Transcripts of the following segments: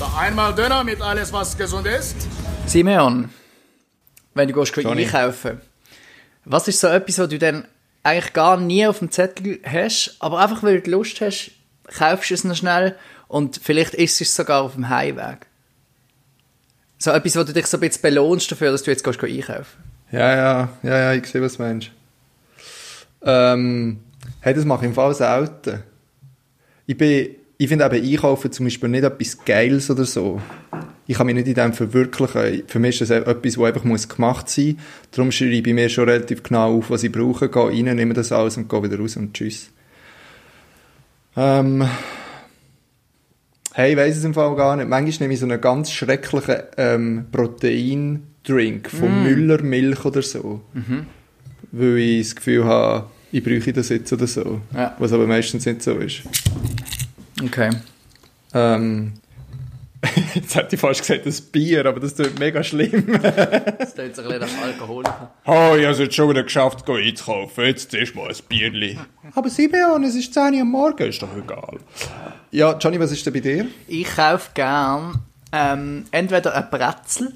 Da einmal Döner mit alles, was gesund ist. Simeon, wenn du gehst einkaufen, was ist so etwas, was du dann eigentlich gar nie auf dem Zettel hast, aber einfach weil du Lust hast, kaufst du es noch schnell und vielleicht isst es sogar auf dem Heimweg? So etwas, wo du dich so ein bisschen belohnst dafür, dass du jetzt gehst einkaufen. Ja, ja, ja, ja, ich sehe, was du meinst. Ähm, hey, das mache ich im Fall selten. Ich bin, ich finde eben Einkaufen zum Beispiel nicht etwas Geiles oder so. Ich kann mich nicht in dem verwirklichen. Für mich ist das etwas, das einfach muss gemacht sein muss. Darum schreibe ich mir schon relativ genau auf, was ich brauche, gehe rein, nehme das alles und gehe wieder raus und tschüss. Ähm, hey, ich weiss es im Fall gar nicht. Manchmal nehme ich so einen ganz schrecklichen ähm, Protein-Drink von mm. Müller Milch oder so. Mhm. Weil ich das Gefühl habe, ich bräuchte das jetzt oder so. Ja. Was aber meistens nicht so ist. Okay. Ähm, Jetzt hätte ich fast gesagt, das Bier, aber das tut mega schlimm. das tut sich ein bisschen nach Alkohol. Oh, ich habe es jetzt schon wieder geschafft, einzukaufen. Jetzt ist mal ein Bierli. Aber Simeon, es ist 10 Uhr am Morgen, ist doch egal. Ja, Johnny, was ist denn bei dir? Ich kaufe gern ähm, entweder ein Brezel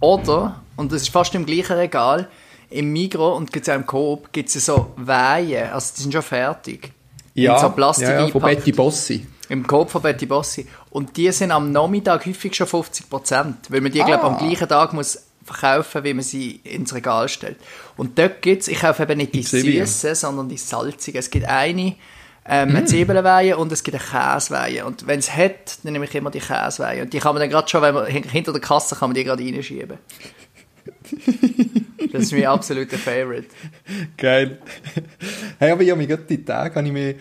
oder, und das ist fast im gleichen Regal, im Migro und gibt es auch im Coop, gibt es so Weihen, also die sind schon fertig. Ja, so Plastik ja, ja, von Betty Bossi. Im Coop von Betty Bossi. Und die sind am Nachmittag häufig schon 50 Prozent, weil man die, ah. glaube am gleichen Tag muss verkaufen, wie man sie ins Regal stellt. Und dort gibt es, ich kaufe eben nicht die süßen, sondern die salzigen. Es gibt eine, ähm, mm. eine Zwiebelweihe und es gibt eine Käseweihe. Und wenn es hat, dann nehme ich immer die Käseweihe. Und die kann man dann gerade schon, wenn man hinter der Kasse kann man die gerade reinschieben. das ist mein absoluter Favorite. Geil. Hey, aber ich habe mich gerade die Tage habe ich mich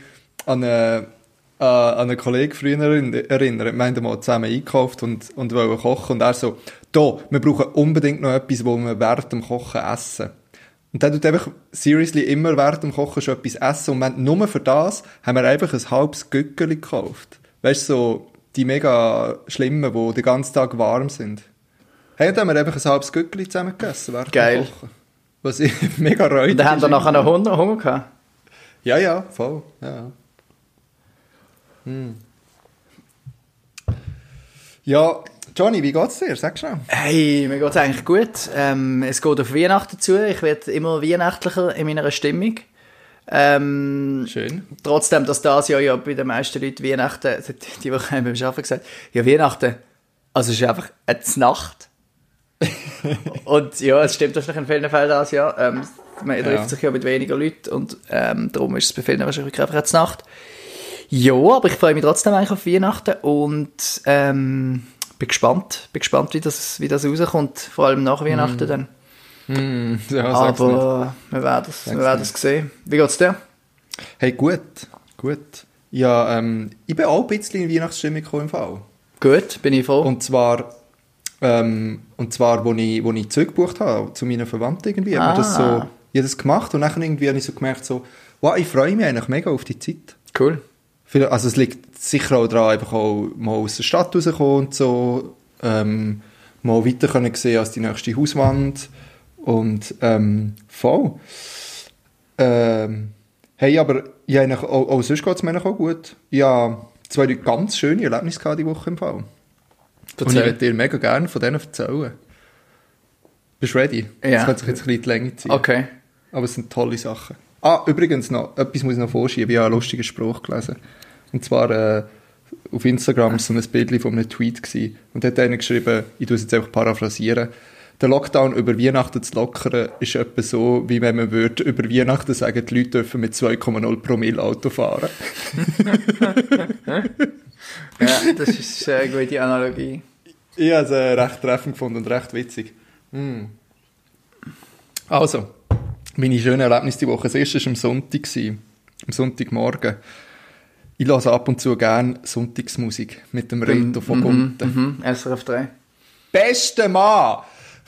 an eine äh, an einen Kollegen früher erinnern. Wir haben mal zusammen eingekauft und, und wollen kochen. Und er so, da, wir brauchen unbedingt noch etwas, wo wir während dem Kochen essen. Und dann tut einfach seriously immer während dem Kochen schon etwas essen. Und wir, nur für das haben wir einfach ein halbes Gückeli gekauft. Weißt du, so die mega schlimmen, die den ganzen Tag warm sind. Hey, und dann haben wir einfach ein halbes Gückeli zusammen gegessen während Geil. dem Kochen. Was ich mega reut. Und dann haben wir nachher noch Hunger, Hunger gehabt? Ja, ja, voll. Ja. Hm. Ja, Johnny, wie geht's dir? Sag schon. Hey, mir geht's eigentlich gut. Ähm, es geht auf Weihnachten zu. Ich werde immer weihnachtlicher in meiner Stimmung. Ähm, Schön. Trotzdem, dass das Jahr ja bei den meisten Leuten Weihnachten, die Woche haben wir beim Arbeiten gesagt, ja, Weihnachten, also es ist einfach eine Nacht. Und ja, es stimmt wahrscheinlich in vielen Fällen das, ja. Ähm, man trifft ja. sich ja mit weniger Leuten und ähm, darum ist es bei vielen wahrscheinlich einfach eine Nacht. Ja, aber ich freue mich trotzdem eigentlich auf Weihnachten und ähm, bin gespannt, bin gespannt, wie das, wie das rauskommt, vor allem nach Weihnachten mm. dann. Mm, ja, aber wir werden es wir werden es sehen. Wie geht's dir? Hey, gut, gut. Ja, ähm, ich bin auch ein bisschen in Weihnachtsstimmung gekommen im Fall. Gut, bin ich froh. Und zwar, ähm, und zwar, wo ich, wo ich zurückgebucht habe zu meinen Verwandten irgendwie, ah. habe das so, ich habe das gemacht und dann irgendwie habe ich so gemerkt so, wow, ich freue mich eigentlich mega auf die Zeit. Cool. Also es liegt sicher auch daran, einfach auch mal aus der Stadt rauszukommen und so, ähm, mal weiter können sehen als die nächste Hauswand und ähm, voll. Ähm, hey, aber ja, auch, auch sonst geht es mir auch gut. Ja, zwei ganz schöne Erlebnisse gehabt die Woche im Fall. Und ich würde dir mega gerne von denen erzählen. Bist du ready? Ja. Das könnte sich jetzt ein bisschen die Länge ziehen. Okay. Aber es sind tolle Sachen. Ah, übrigens noch, etwas muss ich noch vorschieben. Ich habe einen lustigen Spruch gelesen. Und zwar äh, auf Instagram so ein Bild von einem Tweet gewesen. Und da hat einer geschrieben, ich tue es jetzt einfach paraphrasieren, der Lockdown über Weihnachten zu lockern ist etwa so, wie wenn man würde über Weihnachten sagen, die Leute dürfen mit 2,0 Promille Auto fahren. ja, das ist eine gute Analogie. Ich habe es äh, recht treffend gefunden und recht witzig. Mm. Also, meine schönen Erlebnisse die Woche. Das erste war am Sonntag, am Sonntagmorgen. Ich höre ab und zu gerne Sonntagsmusik mit dem Reto von Gunten. Mhm, mhm, SRF 3. Beste Mann!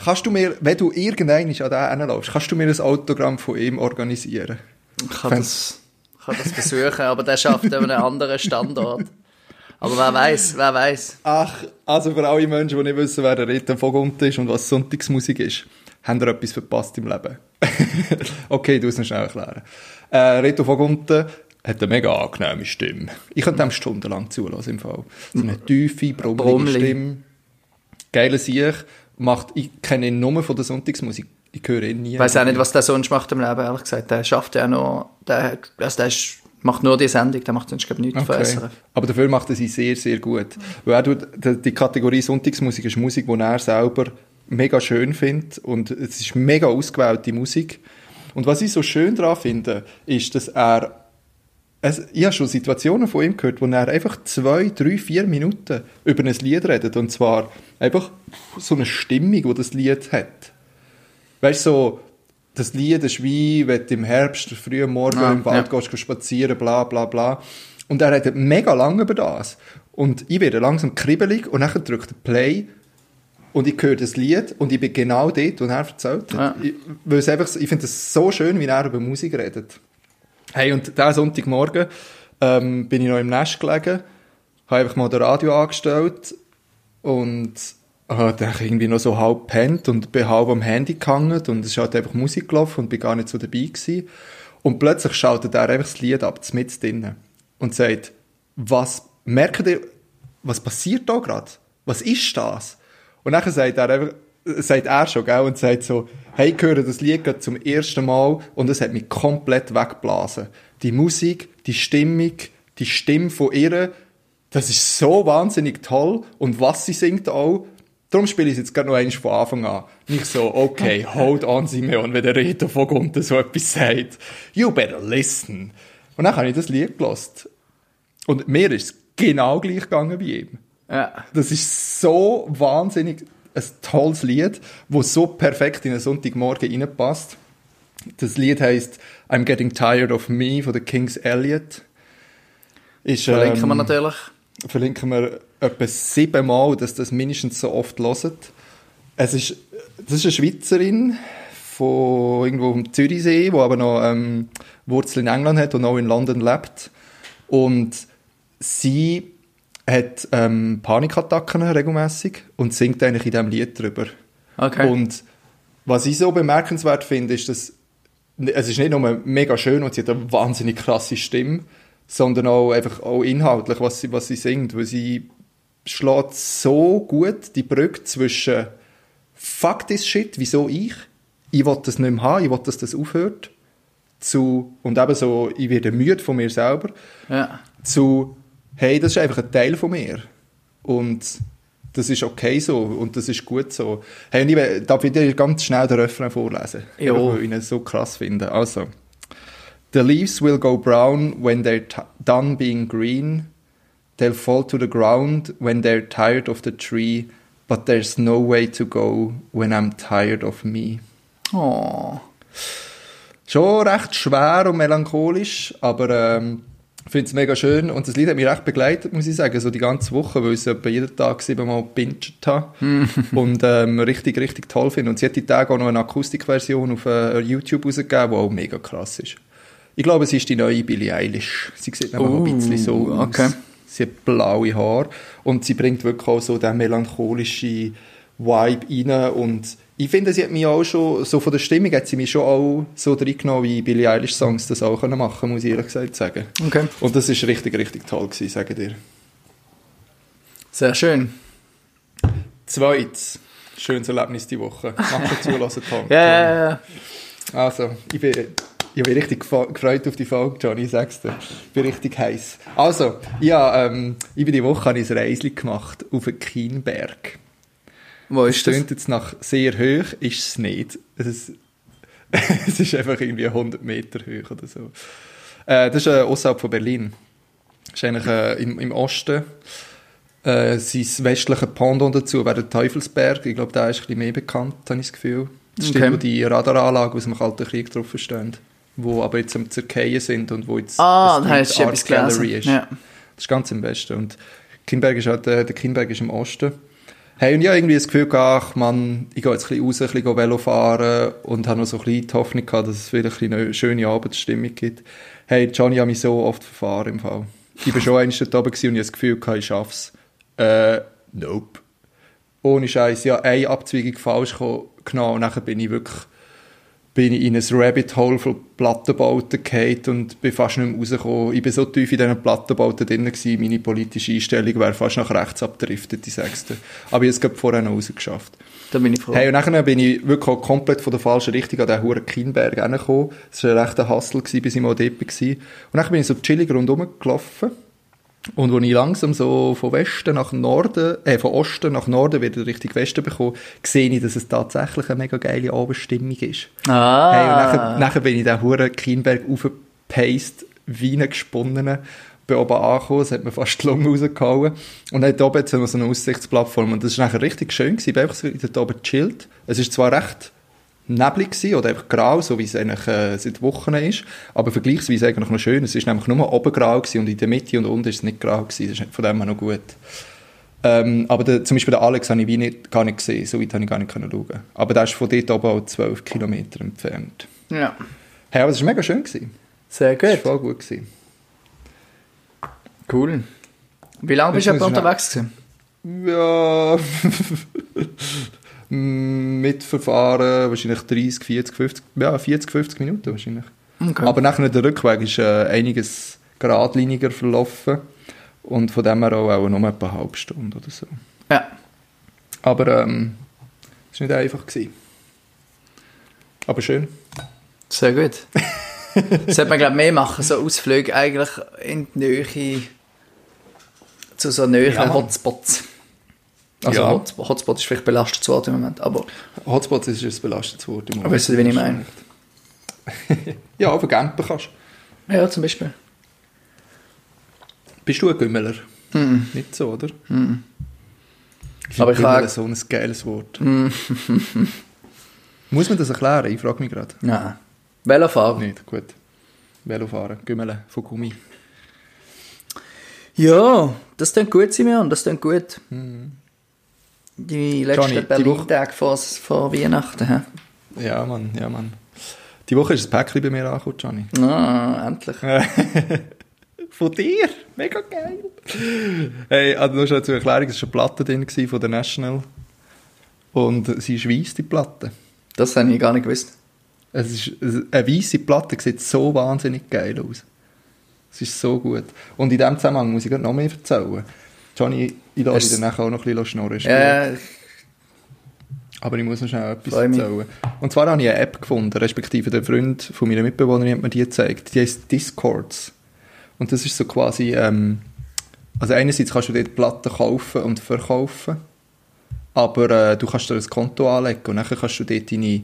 Kannst du mir, wenn du irgendeinen an den hinläufst, kannst du mir ein Autogramm von ihm organisieren? Ich kann, das, kann das versuchen, aber der schafft an einem anderen Standort. Aber wer weiß, wer weiß. Ach, also für alle Menschen, die nicht wissen, wer der Reto von Gunten ist und was Sonntagsmusik ist, haben ihr etwas verpasst im Leben. okay, du musst es schnell erklären. Äh, Reto von Gunten hat eine mega angenehme Stimme. Ich könnte dem stundenlang zulassen im Fall. So eine tiefe, brummelige Brummeli. Stimme. Geiler Sieg. Macht, ich kenne ihn nur von der Sonntagsmusik. Ich höre ihn nie. Ich weiß auch nicht, was der sonst macht im Leben, ehrlich gesagt. Der schafft ja noch, der, also der ist, macht nur die Sendung, der macht sonst, glaube ich, nichts Okay. SRF. Aber dafür macht er sie sehr, sehr gut. Weil er tut, die- die Kategorie Sonntagsmusik ist Musik, die er selber mega schön findet und es ist mega ausgewählte Musik. Und was ich so schön daran finde, ist, dass er es, ich habe schon Situationen von ihm gehört, wo er einfach zwei, drei, vier Minuten über ein Lied redet. Und zwar einfach so eine Stimmung, die das Lied hat. Weißt du, so, das Lied ist wie, wenn du im Herbst, früh am Morgen Ja, im Wald ja. gehst, spazieren, bla, bla, bla. Und er redet mega lang über das. Und ich werde langsam kribbelig und dann drückt er Play und ich höre das Lied und ich bin genau dort, wo er erzählt hat. Ja. Ich, einfach, ich finde es so schön, wie er über Musik redet. Hey, und diesen Sonntagmorgen ähm, bin ich noch im Nest gelegen, habe einfach mal das Radio angestellt und habe dann irgendwie noch so halb pennt und bin halb am Handy gehangen und es ist einfach Musik gelaufen und bin gar nicht so dabei gewesen. Und plötzlich schaltet er einfach das Lied ab, mit drinnen und sagt, was, merkt ihr, was passiert da gerade? Was ist das? Und dann sagt er einfach, sagt er schon, gell, und sagt so, hey, ich höre das Lied gerade zum ersten Mal und es hat mich komplett weggeblasen. Die Musik, die Stimmung, die Stimme von ihr, das ist so wahnsinnig toll und was sie singt auch. Darum spiele ich es jetzt gerade noch einmal von Anfang an. Nicht so, okay, hold on, Simeon, wenn der Reto von Gunter so etwas sagt. You better listen. Und dann habe ich das Lied gelost. Und mir ist es genau gleich gegangen wie ihm. Ja. Das ist so wahnsinnig ein tolles Lied, wo so perfekt in einen Sonntagmorgen reinpasst. Das Lied heißt I'm Getting Tired of Me von den Kings Elliot. Ist, Verlinken wir ähm, natürlich. verlinken wir etwa siebenmal, dass das mindestens so oft hören. Es ist, das ist eine Schweizerin von irgendwo am Zürichsee, die aber noch ähm, Wurzeln in England hat und auch in London lebt. Und sie hat ähm, Panikattacken regelmäßig und singt eigentlich in diesem Lied drüber. Okay. Und was ich so bemerkenswert finde, ist, dass es ist nicht nur mega schön und sie hat eine wahnsinnig krasse Stimme, sondern auch einfach auch inhaltlich, was sie, was sie singt, weil sie schlägt so gut die Brücke zwischen Fuck this shit, wieso ich? Ich will das nicht mehr haben, ich will, dass das aufhört. Zu, und eben so, ich werde müde von mir selber ja. zu, hey, das ist einfach ein Teil von mir. Und das ist okay so und das ist gut so. Hey, und ich will- darf ich dir ganz schnell den Refrain vorlesen? Einfach, Weil ich ihn so krass finde. Also. The leaves will go brown when they're done being green. They'll fall to the ground when they're tired of the tree. But there's no way to go when I'm tired of me. Oh. Schon recht schwer und melancholisch, aber ähm, finde es mega schön. Und das Lied hat mich recht begleitet, muss ich sagen, so die ganze Woche, weil ich es jeden Tag siebenmal gebinged habe. und ähm, richtig, richtig toll finde. Und sie hat die Tage auch noch eine Akustikversion auf äh, YouTube rausgegeben, die auch mega krass ist. Ich glaube, sie ist die neue Billie Eilish. Sie sieht nämlich auch ein bisschen so Uh, aus. okay. Sie hat blaue Haare und sie bringt wirklich auch so den melancholischen Vibe rein und ich finde, sie hat mich auch schon, so von der Stimmung hat sie mich schon auch so reingenommen, wie Billie Eilish Songs das auch können machen, muss ich ehrlich gesagt sagen. Okay. Und das ist richtig, richtig toll gewesen, sage dir. Sehr schön. Zweites, schönes Erlebnis die Woche. Mach schon zulassen, Tom. Ja, ja, ja. Also, ich bin, ich bin richtig gefreut auf die Folge, Johnny, ich sag's dir. Ich bin richtig heiß. Also, ja, ähm, über die Woche ich ein Reisli gemacht auf den Kienberg. Wo Es ist das? klingt jetzt nach sehr hoch, ist es nicht. Es ist, es ist einfach irgendwie 100 Meter hoch oder so. Äh, das ist äh, außerhalb von Berlin. Das ist eigentlich äh, im, im Osten. Äh, sein westlicher Pendant dazu wäre der Teufelsberg. Ich glaube, der ist ein bisschen mehr bekannt, habe ich das Gefühl. Das Okay. steht, wo die Radaranlagen aus dem Kalten Krieg drauf stehen. Wo aber jetzt am Zerkeien sind und wo jetzt Ah, eine da hast du Street etwas Art Gallery ist. Ja. Das ist ganz im Westen. Und Kinberg ist halt, äh, der Kinberg ist im Osten. Hey, und ich habe irgendwie das Gefühl gehabt, ach man, ich gehe jetzt ein bisschen raus, ein bisschen Velo fahren und habe noch so ein bisschen die Hoffnung gehabt, dass es wieder ein eine schöne Abendstimmung gibt. Hey, Johnny hat mich so oft verfahren im Fall. Ich bin schon einmal dort oben und ich habe das Gefühl gehabt, ich schaff's. Äh, nope. Ohne Scheiß, ja, eine Abzweigung falsch genommen und nachher bin ich wirklich bin ich in ein Rabbit Hole von Plattenbauten gefallen und bin fast nicht mehr rausgekommen. Ich bin so tief in diesen Plattenbauten drin gewesen, meine politische Einstellung wäre fast nach rechts abgedriftet, die sechste. Aber ich habe es vorher noch rausgeschafft. Da bin ich froh. Hey, und nachher bin ich wirklich auch komplett von der falschen Richtung an den Huren Kienberg hergekommen. Das war ein rechter Hassel, bis ich mal dort war. Und dann bin ich so chillig rundherum gelaufen. Und als ich langsam so von Westen nach Norden, äh, von Osten nach Norden wieder Richtung Westen bekomme, sehe ich, dass es tatsächlich eine mega geile Abendstimmung ist. Ah. Hey, und nachher, nachher bin ich den Huren Kienberg aufgepaced, wie Gesponnenen. Bin oben angekommen, es hat mir fast die Lunge rausgehauen. Und dann oben noch so eine Aussichtsplattform. Und das war nachher richtig schön gewesen. Ich bin einfach so dort oben gechillt. Es ist zwar recht neblig gewesen, oder einfach grau, so wie es eigentlich äh, seit Wochen ist, aber vergleichsweise eigentlich noch schön. Es ist nämlich nur oben grau gewesen und in der Mitte und unten ist es nicht grau gewesen. Das ist von dem her noch gut. Ähm, aber der, zum Beispiel den Alex habe ich wie nicht, gar nicht gesehen, so weit habe ich gar nicht können schauen. Aber der ist von dort oben auch 12 Kilometer entfernt. Ja. Hey, aber es war mega schön. Gewesen. Sehr Es war gut. voll gut. Gewesen. Cool. Wie lange bist du unterwegs gewesen? Ja, mitverfahren wahrscheinlich 30, 40, 50, ja 40, 50 Minuten wahrscheinlich. Okay. Aber nachher der Rückweg ist äh, einiges geradliniger verlaufen und von dem her auch, auch nur etwa eine halbe Stunde oder so. Ja. Aber ähm, es war nicht einfach. Gewesen. Aber schön. Sehr gut. Sollte man, glaube mehr machen, so Ausflüge eigentlich in die Nähe zu so näheren Ja. Hotspots. Also Ja. Hotspot, Hotspot ist vielleicht belastet Wort im Moment, aber Hotspots ist ein belastet Wort im Moment. Weißt du, wie ich meine? ja, auf Campen kannst du. ja, zum Beispiel. Bist du ein Gümmeler? Nicht so, oder? Ich Mhm. Aber ich habe- so ein geiles Wort. Muss man das erklären? Ich frage mich gerade. Nein. Velofahren. Nicht, gut. Velofahren, Gümmeln von Gummi. Ja, das klingt gut, Simeon, das klingt gut. Die letzten Johnny, Berlin-Tage vor, vor Weihnachten. hä? Ja, Mann, ja, Mann. Die Woche ist ein Päckchen bei mir angekommen, Gianni. Ah, endlich. Von dir? Mega geil. Hey, also nur schon zur Erklärung, es war eine Platte drin von der National. Und sie ist weiss, die Platte. Das habe ich gar nicht gewusst. Es ist, eine weisse Platte sieht so wahnsinnig geil aus. Es ist so gut. Und in diesem Zusammenhang muss ich noch mehr erzählen. Johnny, ich lasse dich nachher auch noch ein bisschen schnurren. ist gut. Ja, Aber ich muss noch schnell etwas erzählen. Und zwar habe ich eine App gefunden, respektive der Freund von meiner Mitbewohnerin hat mir die gezeigt. Die heißt Discords. Und das ist so quasi, ähm, also einerseits kannst du dort Platten kaufen und verkaufen, aber äh, du kannst dir ein Konto anlegen und dann kannst du dort deine,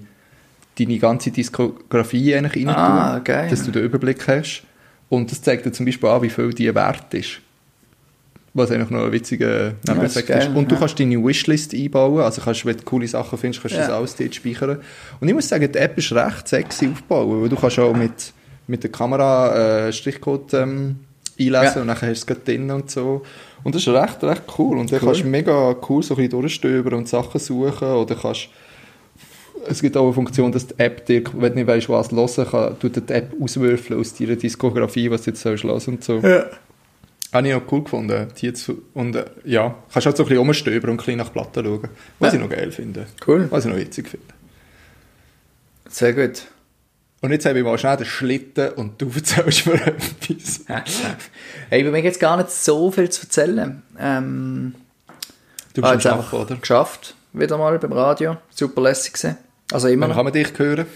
deine ganze Diskografie eigentlich rein Ah, tun, geil. dass du den Überblick hast. Und das zeigt dir zum Beispiel an, wie viel die wert ist. Was eigentlich noch ein witziger Nebeneffekt geil, ist. Und du ja. kannst deine Wishlist einbauen, also kannst, wenn du coole Sachen findest, kannst du Ja. das alles dort speichern. Und ich muss sagen, die App ist recht sexy aufgebaut, weil du kannst auch mit, mit der Kamera äh, Strichcode ähm, einlesen Ja. und dann hast du es drin und so. Und das ist recht, recht cool. Und dann Cool. kannst du mega cool so ein bisschen durchstöbern und Sachen suchen oder kannst es gibt auch eine Funktion, dass die App dir, wenn du nicht weißt, was hören kann, tut die App auswürfeln aus deiner Diskografie, was du jetzt sollst hören und so. ja. Habe ich auch cool gefunden. Die jetzt, und äh, ja, kannst halt so ein bisschen rumstöbern und ein bisschen nach Platten schauen. Was Ja. ich noch geil finde. Cool. Was ich noch witzig finde. Sehr gut. Und jetzt habe ich mal schnell den Schlitten und du erzählst mir etwas. Hey, bei mir gibt es gar nicht so viel zu erzählen. Ähm, Du ah, bist am einfach oder? geschafft, wieder mal beim Radio. Super lässig gewesen. Also immer Wann kann man dich hören?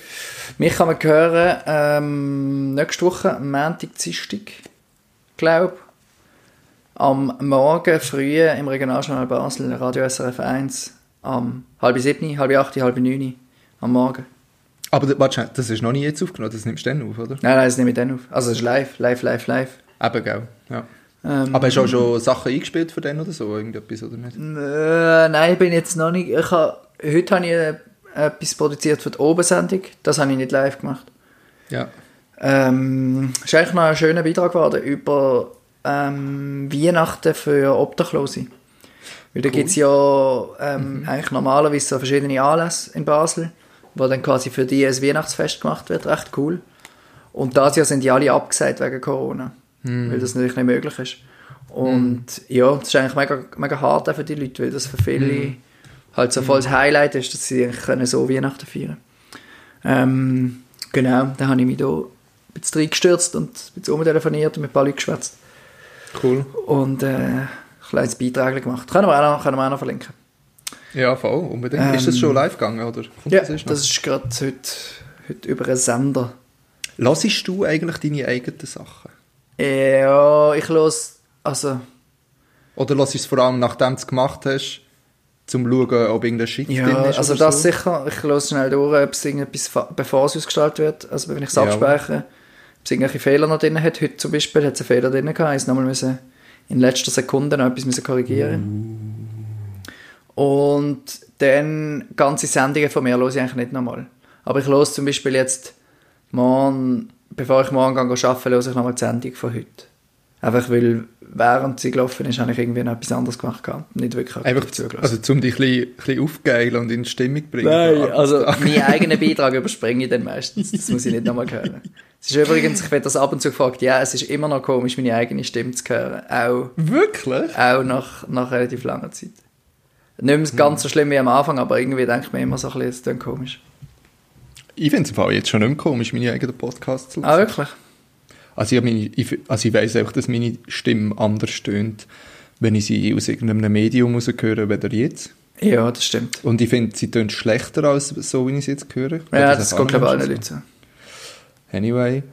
Mich kann man hören ähm, nächste Woche, Montag, Dienstag, glaube Am Morgen früh im Regionaljournal Basel, Radio SRF 1, am halb sieben, halb acht, halb neun am Morgen. Aber warte, das ist noch nie jetzt aufgenommen, das nimmst du dann auf, oder? Nein, nein, das nehme ich dann auf. Also es ist live, live, live, live. Eben, gell? Ja. Ähm, Aber hast du auch schon Sachen eingespielt für den oder so? Irgendetwas, oder nicht? Äh, nein, ich bin jetzt noch nicht. Ich habe, heute habe ich äh, etwas produziert für die Obensendung. Das habe ich nicht live gemacht. Ja. Ähm, ist eigentlich noch ein schöner Beitrag geworden über ähm, Weihnachten für Obdachlose. Weil da gibt es ja ähm, eigentlich normalerweise so verschiedene Anlässe in Basel, wo dann quasi für die ein Weihnachtsfest gemacht wird. Recht cool. Und das Jahr sind die alle abgesagt wegen Corona. Weil das natürlich nicht möglich ist. Und ja, das ist eigentlich mega, mega hart auch für die Leute, weil das für viele halt so voll das Highlight ist, dass sie können so Weihnachten feiern Ähm, genau, da habe ich mich da ein bisschen reingestürzt und ein bisschen umtelefoniert und mit ein paar Leuten geschwätzt. Cool. Und äh, ein kleines Beitrag gemacht. Können wir auch noch, können wir auch noch verlinken. Ja, voll, unbedingt. ist das Ähm, schon live gegangen, oder? Kommt Ja, das das ist gerade heute, heute über einen Sender. Lassest du eigentlich deine eigenen Sachen? Ja, ich los, also Oder du es vor allem, nachdem du es gemacht hast, zum schauen, ob irgendein Shit Ja, drin ist also das so? sicher. Ich lasse schnell durch, ob es irgendetwas, bevor es ausgestrahlt wird, also wenn ich es Ja. abspeichere, es irgendwelche Fehler noch drin hat. Heute zum Beispiel hat es einen Fehler drin gehabt, ich nochmal müssen in letzter Sekunde noch etwas müssen korrigieren Und dann ganze Sendungen von mir höre ich eigentlich nicht nochmal. Aber ich höre zum Beispiel jetzt morgen, bevor ich morgen gehe arbeiten, höre ich nochmal die Sendung von heute. Einfach weil während sie gelaufen ist, habe ich irgendwie noch etwas anderes gemacht. gehabt. Nicht wirklich Einfach, zugelassen. also um dich ein bisschen, aufgeilen und in Stimmung bringen. Nein, also meinen eigenen Beitrag überspringe ich dann meistens. Das muss ich nicht nochmal hören. Es ist übrigens, ich werde das ab und zu gefragt, ja, es ist immer noch komisch, meine eigene Stimme zu hören. Auch, Wirklich? auch nach, nach relativ langer Zeit. Nicht mehr ganz so schlimm wie am Anfang, aber irgendwie denke ich mir immer so ein bisschen, es klingt komisch. Ich finde es jetzt schon nicht mehr komisch, meine eigenen Podcasts zu Ah, hören. wirklich? Also ich, meine, ich, also ich weiss auch, dass meine Stimme anders stöhnt, wenn ich sie aus irgendeinem Medium höre, weder jetzt. Ja, das stimmt. Und ich finde, sie tönt schlechter, als so, wie ich sie jetzt höre. Ja, das geht, glaube ich, allen Leuten so. Anyway.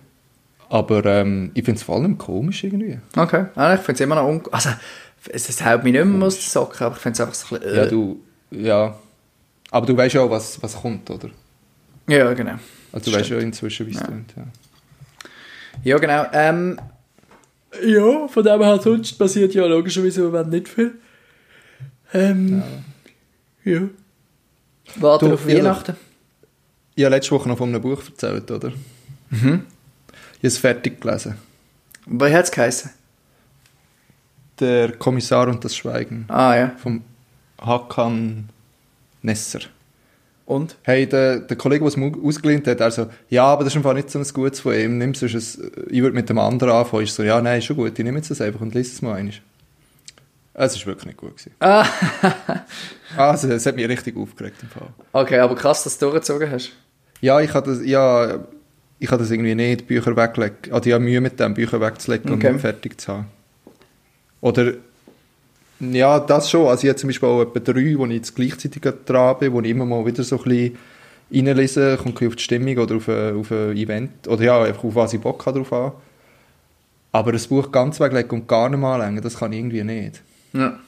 Aber ähm, ich finde es vor allem komisch irgendwie. Okay, ah, ich finde es immer noch un... Also, es, es hält mich nicht mehr aus den Socken, aber ich finde es einfach so ein bisschen... Ja, Äh. du, ja. Aber du weißt ja auch, was, was kommt, oder? ja, genau. Also du weißt ja inzwischen, wie es tönt. Ja. Ja, genau. Ähm, ja, von dem her sonst passiert ja logischerweise im Moment nicht viel. Ähm, ja. Warten Du, auf ja, Weihnachten. Ich habe letzte Woche noch von einem Buch erzählt, oder? Mhm. Ich habe es fertig gelesen. Wie hat es geheißen? Der Kommissar und das Schweigen Ah, ja. vom Hakan Nesser. Und? Hey, der, der Kollege, der es mir ausgelehnt hat, er so, ja, aber das ist einfach nicht so ein gutes von ihm, nimm sonst ein, ich würde mit dem anderen anfangen. Ich so, ja, nein, ist schon gut, ich nehme jetzt das einfach und lese es mal einmal. Es war wirklich nicht gut. Gewesen. Ah, Also, es hat mich richtig aufgeregt im Fall. okay, aber krass, dass du durchgezogen hast. Ja, ich habe das, ja, ich habe das irgendwie nicht, Bücher weglegen. Also ich habe Mühe mit dem, Bücher wegzulegen Okay. und fertig zu haben. Oder, ja, das schon. Also ich habe zum Beispiel auch etwa drei, wo ich jetzt gleichzeitig dran bin, wo ich immer mal wieder so ein bisschen reinlese, kommt ein auf die Stimmung oder auf ein, auf ein Event. Oder ja, einfach auf was ich Bock habe drauf an. Aber das Buch ganz weglegen und gar nicht mal anlängen, das kann ich irgendwie nicht. Ja.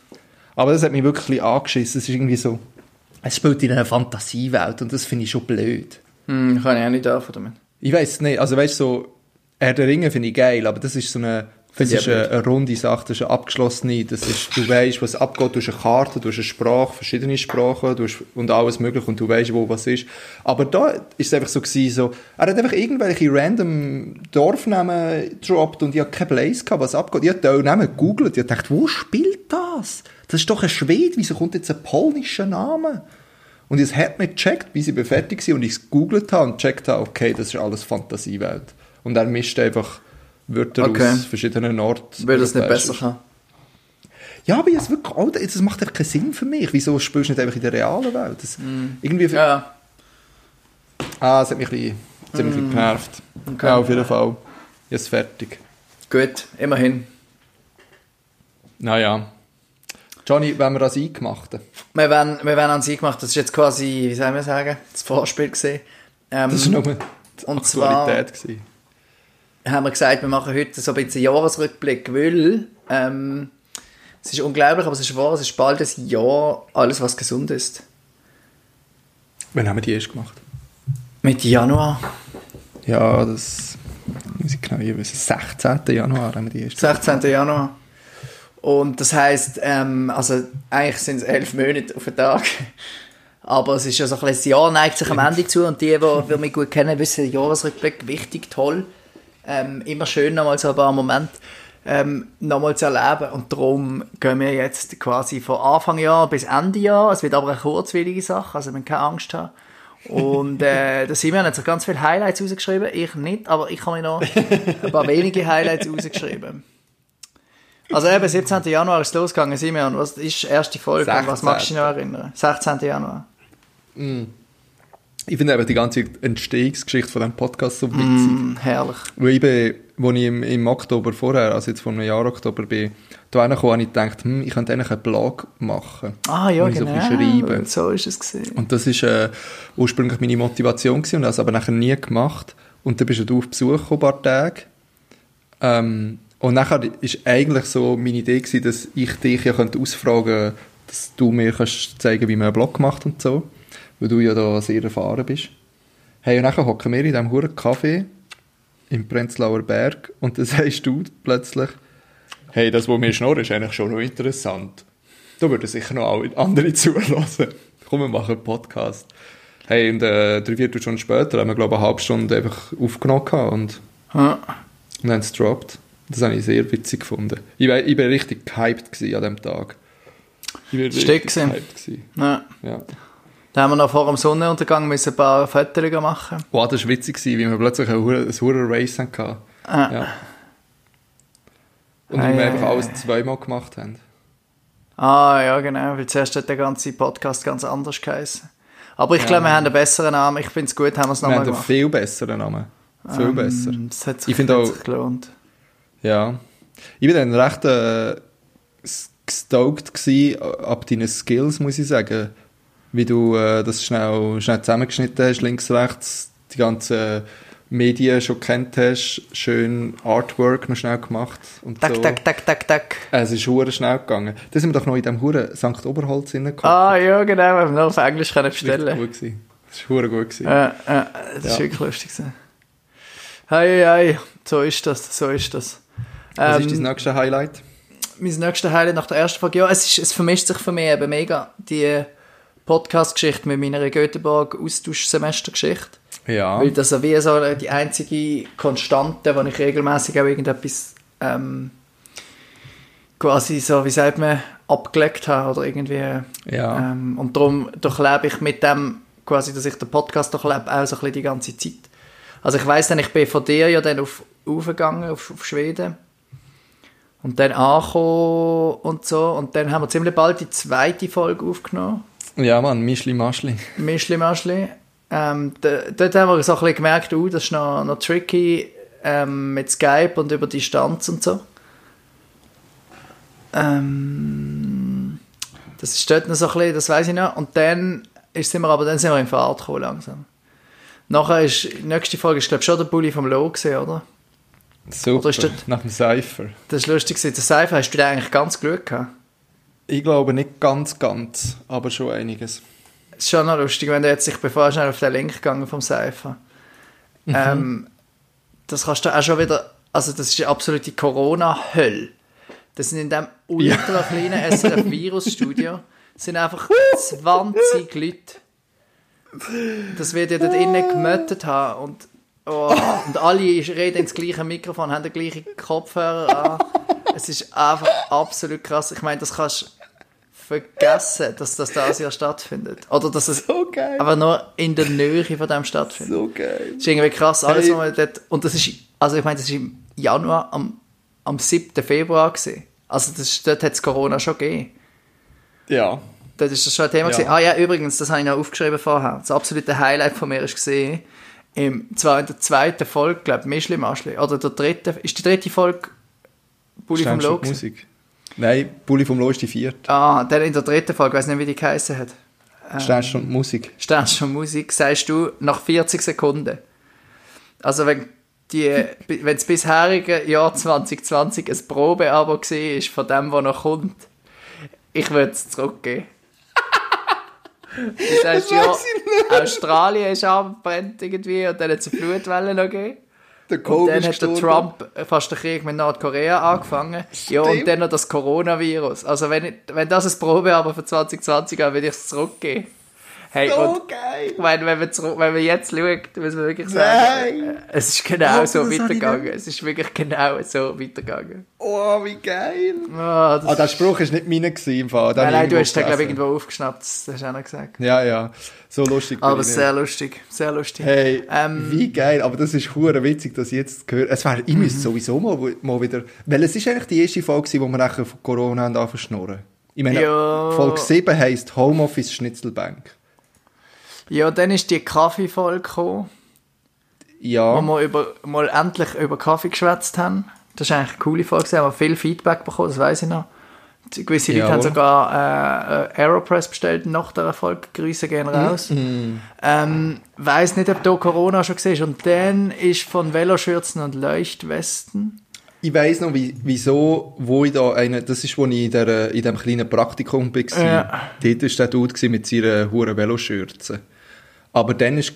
Aber das hat mich wirklich ein bisschen angeschissen. Es ist irgendwie so, es spielt in einer Fantasiewelt und das finde ich schon blöd. Hm, kann ich auch nicht dürfen damit. Ich weiß nicht, also weißt du, so, Herr der Ringe finde ich geil, aber das ist so eine, das ist eine, eine runde Sache, das ist eine abgeschlossene, das ist, du weißt, was abgeht, du hast eine Karte, du hast eine Sprache, verschiedene Sprachen, du hast, und alles mögliche und du weißt, wo was ist. Aber da ist es einfach so gewesen, so, er hat einfach irgendwelche random Dorfnamen gedroppt und ich habe keinen Place gehabt, was abgeht. Ich habe den Namen gegoogelt, ich habe gedacht, wo spielt das? Das ist doch ein Schwede, wieso kommt jetzt ein polnischer Name? Und es hat nicht gecheckt, bis ich fertig war und ich es gegoogelt habe und gecheckt habe, okay, das ist alles Fantasiewelt. Und er mischt einfach Wörter Okay. aus verschiedenen Orten. Weil das nicht besser kann. Ja, aber jetzt wirklich, Alter, das macht einfach keinen Sinn für mich. Wieso spielst du nicht einfach in der realen Welt? Das, irgendwie Mm. Ja, Ah, es hat mich ein bisschen, hat mich ein bisschen genervt. Okay. Ja, auf jeden Fall. Jetzt fertig. gut, immerhin. Naja. Johnny, wenn wir das eingemacht Wir werden, wir werden an sie gemacht, das ist jetzt quasi, wie soll man sagen, das Vorspiel gesehen. Ähm, Das war nur die und zwar- Aktualität. gewesen. haben wir gesagt, wir machen heute so ein bisschen einen Jahresrückblick, weil ähm, es ist unglaublich, aber es ist wahr, es ist bald ein Jahr, alles was gesund ist. Wann haben wir die erst gemacht? Mitte Januar. Ja, das muss ich genau wissen. 16. Januar haben wir die erst 16. Januar. Und das heisst, ähm, also eigentlich sind es elf Monate auf den Tag. Aber es ist ja so ein bisschen, das Jahr neigt sich am Ende zu und die, die, die mich gut kennen, wissen, Jahresrückblick, wichtig, toll. Ähm, immer schön, nochmal so ein paar Momente ähm, nochmal zu erleben. Und darum gehen wir jetzt quasi von Anfang Jahr bis Ende Jahr. Es wird aber eine kurzweilige Sache, also man keine Angst haben. Und äh, der Simon hat sich ganz viele Highlights rausgeschrieben, ich nicht, aber ich habe mir noch ein paar wenige Highlights rausgeschrieben. Also eben, 17. Januar ist es losgegangen, Simon. Was ist die erste Folge? An Was 16.. magst du dich noch erinnern? 16. Januar. ich finde eben die ganze Entstehungsgeschichte von diesem Podcast so witzig. Mm, herrlich. Weil ich bin, als ich im, im Oktober vorher, also jetzt vor einem Jahr Oktober bin, da kam, habe ich gedacht, hm, ich könnte eigentlich einen Blog machen. Ah, ja, genau. so ein bisschen schreibe. So ist es gewesen. Und das ist äh, ursprünglich meine Motivation gewesen und das aber nachher nie gemacht. Und dann bist du auf Besuch gekommen, ein paar Tage. Ähm, und nachher ist eigentlich so meine Idee gewesen, dass ich dich ja könnte ausfragen dass du mir kannst zeigen, wie man einen Blog macht und so. Weil du ja da sehr erfahren bist. Hey, und nachher hocken wir in diesem huren Café im Prenzlauer Berg und dann sagst du plötzlich, hey, das, was mir schnurren, ist eigentlich schon noch interessant. Da würden sicher noch alle andere zulassen. Komm, wir machen einen Podcast. Hey, und äh, drei, vier Stunden später haben wir, glaube ich, eine halbe Stunde einfach aufgenommen und, und dann haben es gedroppt. Das habe ich sehr witzig gefunden. Ich war, ich war richtig gehypt an dem Tag. Ich war richtig gewesen. gehypt. Ja. Ja. Da haben wir noch vor dem Sonnenuntergang müssen ein paar Fotos machen. Wow, das war witzig, wie wir plötzlich ein, hure Race hatten. Ah. Ja. Und wie wir ja, einfach ja, alles ja. zweimal gemacht haben. Ah, ja, genau, weil zuerst hat der ganze Podcast ganz anders geheißen. Aber ich glaube, wir haben einen besseren Namen. Ich finde es gut, haben wir es Wir nochmal haben einen gemacht. viel besseren Namen. Viel Ähm, besser. Das hat sich, Ich finde auch- sich gelohnt. Ja. Ich bin dann recht äh, gestoked ab deinen Skills, muss ich sagen. Wie du äh, das schnell, schnell zusammengeschnitten hast, links, rechts, die ganzen Medien schon kennt hast, schön Artwork noch schnell gemacht und Tak, so. tak, tak, tak, tak. Äh, Es ist hure schnell gegangen. Da sind wir doch noch in dem hure St. Oberholz hineingekommen. Ah, ja, genau, wir haben noch auf Englisch können das war bestellen. gut. Gewesen. Das war gut. Gewesen. Ja, ja, das ist Ja. wirklich lustig. gewesen. Hey, hey, so ist das, so ist das. Was Ähm, ist dein nächstes Highlight? mein nächstes Highlight nach der ersten Folge, ja, es, ist, es vermischt sich für mich eben mega die Podcast-Geschichte mit meiner Göteborg-Austauschsemester-Geschichte. Ja. Weil das ja wie so die einzige Konstante, wo ich regelmäßig auch irgendetwas ähm, quasi so, wie sagt man, abgelegt habe oder irgendwie. Ja. Ähm, und darum durchlebe ich mit dem, quasi, dass ich den Podcast durchlebe, auch so ein bisschen die ganze Zeit. Also ich weiss dann, ich bin von dir ja dann auf, aufgegangen, auf, auf Schweden. Und dann angekommen und so. Und dann haben wir ziemlich bald die zweite Folge aufgenommen. Ja, Mann, Mischli Maschli. Mischli Maschli. Ähm, dort haben wir so ein bisschen gemerkt, uh, das ist noch, noch tricky ähm, mit Skype und über Distanz und so. Ähm, das ist dort noch so ein bisschen, das weiß ich noch. Und dann ist, sind wir aber dann sind wir in Fahrt gekommen langsam. Nachher ist, die nächste Folge ist, glaube ich, schon der Bulli vom Lo gewesen, oder? Super. Das- Nach dem Cypher. Das ist lustig. Der Seifer, hast du den eigentlich ganz geschaut gehabt? Ich glaube nicht ganz, ganz, aber schon einiges. Es ist schon noch lustig, wenn du jetzt, ich bin vorher schnell auf den Link gegangen vom Seifer. Ähm, das kannst du auch schon wieder, also das ist eine absolute Corona-Hölle. Das sind in diesem ultra kleinen SRF-Virus-Studio sind einfach 20 Leute. Das wird ja dort innen gemötet haben und, oh, und alle reden ins gleiche Mikrofon, haben den gleichen Kopfhörer an. Es ist einfach absolut krass. Ich meine, das kannst du vergessen, dass das da Jahr stattfindet. Oder dass es So geil. aber nur in der Nähe von dem stattfindet. So geil. Das ist irgendwie krass, alles, Hey. was man dort, und das ist, also ich meine, das ist im Januar, am, am 7. Februar gewesen. Also das, ist- dort hat es Corona schon gegeben. Ja. Dort ist das schon ein Thema Ja. gewesen. Ah ja, übrigens, das habe ich noch aufgeschrieben vorher. Das absolute Highlight von mir ist gesehen, im, zwar in der zweiten Folge, glaube ich, Mischli Maschli, oder der dritte, ist die dritte Folge Bulli vom Lo? Musik. Nein, Bulli vom Lo ist die vierte. Ah, dann in der dritten Folge, ich weiß nicht, wie die geheißen hat. Ähm. Sternstunde Musik. Sternst Musik, sagst du nach 40 Sekunden. Also wenn die, wenn das bisherige Jahr 2020 ein Probeabo war von dem, was noch kommt, ich würde es zurückgeben. Du sagst, ja, Australien ist abgebrannt irgendwie und dann hat es eine Flutwelle noch gegeben. Der Und Kobe dann hat der. Trump fast den Krieg mit Nordkorea angefangen. Ja, und Stimmt. dann noch das Coronavirus. Also wenn, ich, wenn das ein Probeabo für 2020 wäre, würde ich es zurückgeben. Hey, und So geil. ich meine, wenn man, zurück, wenn man jetzt schaut, muss man wirklich sagen, Nein. es ist genau Oh, so weitergegangen. Es ist wirklich genau so weitergegangen. Oh, wie geil. Ah, das Ah, der Spruch war nicht meiner gewesen, im Fall. Den nein, habe nein, ich du hast den, glaube ich, irgendwo aufgeschnappt. Das hast du auch noch gesagt. Ja, ja. So lustig. Aber sehr lustig, sehr lustig. Hey, Ähm, wie geil, aber das ist hure witzig, dass ich jetzt gehört Es wäre, ich Mhm. müsste sowieso mal, mal wieder, weil es ist eigentlich die erste Folge, wo wir nachher von Corona haben angefangen zu schnurren. Ich meine, Ja. Folge 7 heisst Homeoffice Schnitzelbank. Ja, dann ist die Kaffeefolge gekommen, Ja. wo wir über, mal endlich über Kaffee geschwätzt haben. Das ist eigentlich eine coole Folge, gewesen, haben wir viel Feedback bekommen, das weiß ich noch. Gewisse Leute Jawohl. haben sogar äh, äh, Aeropress bestellt nach der Erfolg. Grüße gehen raus. Ähm, weiß nicht, ob da Corona schon war. Und dann ist von Veloschürzen und Leuchtwesten. Ich weiss noch, wie, wieso, wo ich da eine, das ist, wo ich in, der, in dem kleinen Praktikum war. Ja. Dort war der Dude mit seiner huren Veloschürze. Aber dann ist,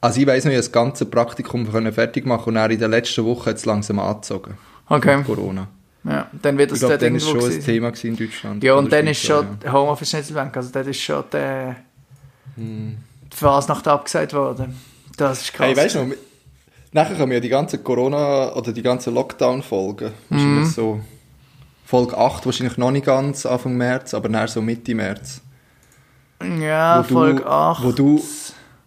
also ich weiss noch, ich das ganze Praktikum können fertig machen und dann in der letzten Woche hat es langsam angezogen. Okay. Corona. Ja, dann wird das Ich glaube, dort dann ist schon ein. Thema in Deutschland. Ja, und dann ist schon ja. Homeoffice nicht so lang. Also, das ist schon der, Hm. die Fasnacht abgesagt worden. Das ist krass. Hey, weißt du noch, nachher kommen ja die ganzen Corona- oder die ganzen Lockdown-Folgen. Wahrscheinlich Mhm. so Folge 8, wahrscheinlich noch nicht ganz Anfang März, aber dann so Mitte März. ja, wo du- Folge 8. wo du-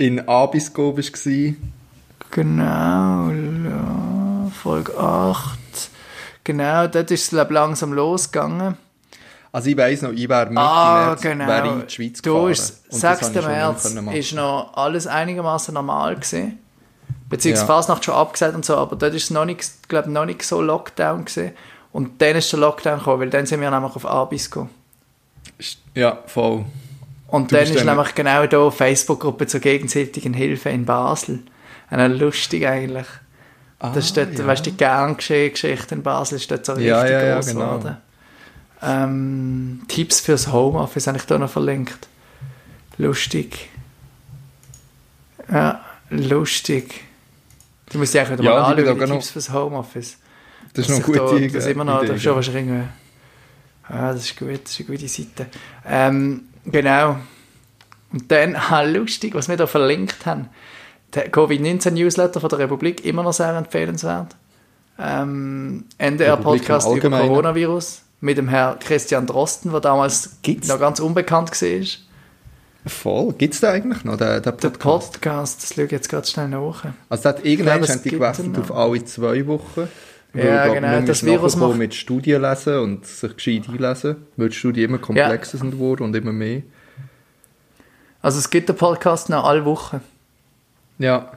In Abisko bist du Genau, ja, Folge 8. Genau, dort ist es langsam losgegangen. Also ich weiss noch, ich wäre Mitte Ah, März genau. wäre in die Schweiz du gefahren. das 6. habe ich schon nicht März ist noch alles einigermaßen normal gewesen. Beziehungsweise Ja. Fasnacht schon abgesagt und so, aber dort ist es noch nicht, glaub, noch nicht so Lockdown gewesen. Und dann ist der Lockdown gekommen, weil dann sind wir nämlich auf Abisko. Ja, voll. Und Du dann ist dann- nämlich genau da Facebook-Gruppe zur gegenseitigen Hilfe in Basel. Eine lustig eigentlich. das ist dort, Ah, ja. weißt du, die Gern-Geschichte in Basel ist dort so richtig Ja, ja, groß genau. geworden. Ähm, Tipps fürs Homeoffice habe ich da noch verlinkt. Lustig. Ja, lustig. Du musst ja eigentlich wieder Ja, mal wird anschauen, die auch noch- Tipps fürs Homeoffice. Das ist noch eine gute da. Das immer noch, Idee, das schon wahrscheinlich irgendwie- Ja, das ist gut, das ist eine gute Seite. Ähm, genau. Und dann, ah, lustig, was wir da verlinkt haben. Der Covid-19-Newsletter von der Republik, immer noch sehr empfehlenswert. Ähm, NDR-Podcast über. Coronavirus mit dem Herrn Christian Drosten, der damals Gibt's- noch ganz unbekannt war. Voll. Gibt es da eigentlich noch, den, den Der Podcast? Podcast, das schaue ich jetzt gerade schnell nach. Also der hat irgendwann haben die gewechselt auf alle zwei Wochen. Weil, Ja, glaub, genau, man das Virus macht- mit Studien lesen und sich gescheit einlesen, weil die Studien immer komplexer sind geworden und immer mehr. Also es gibt den Podcast noch alle Wochen. Ja.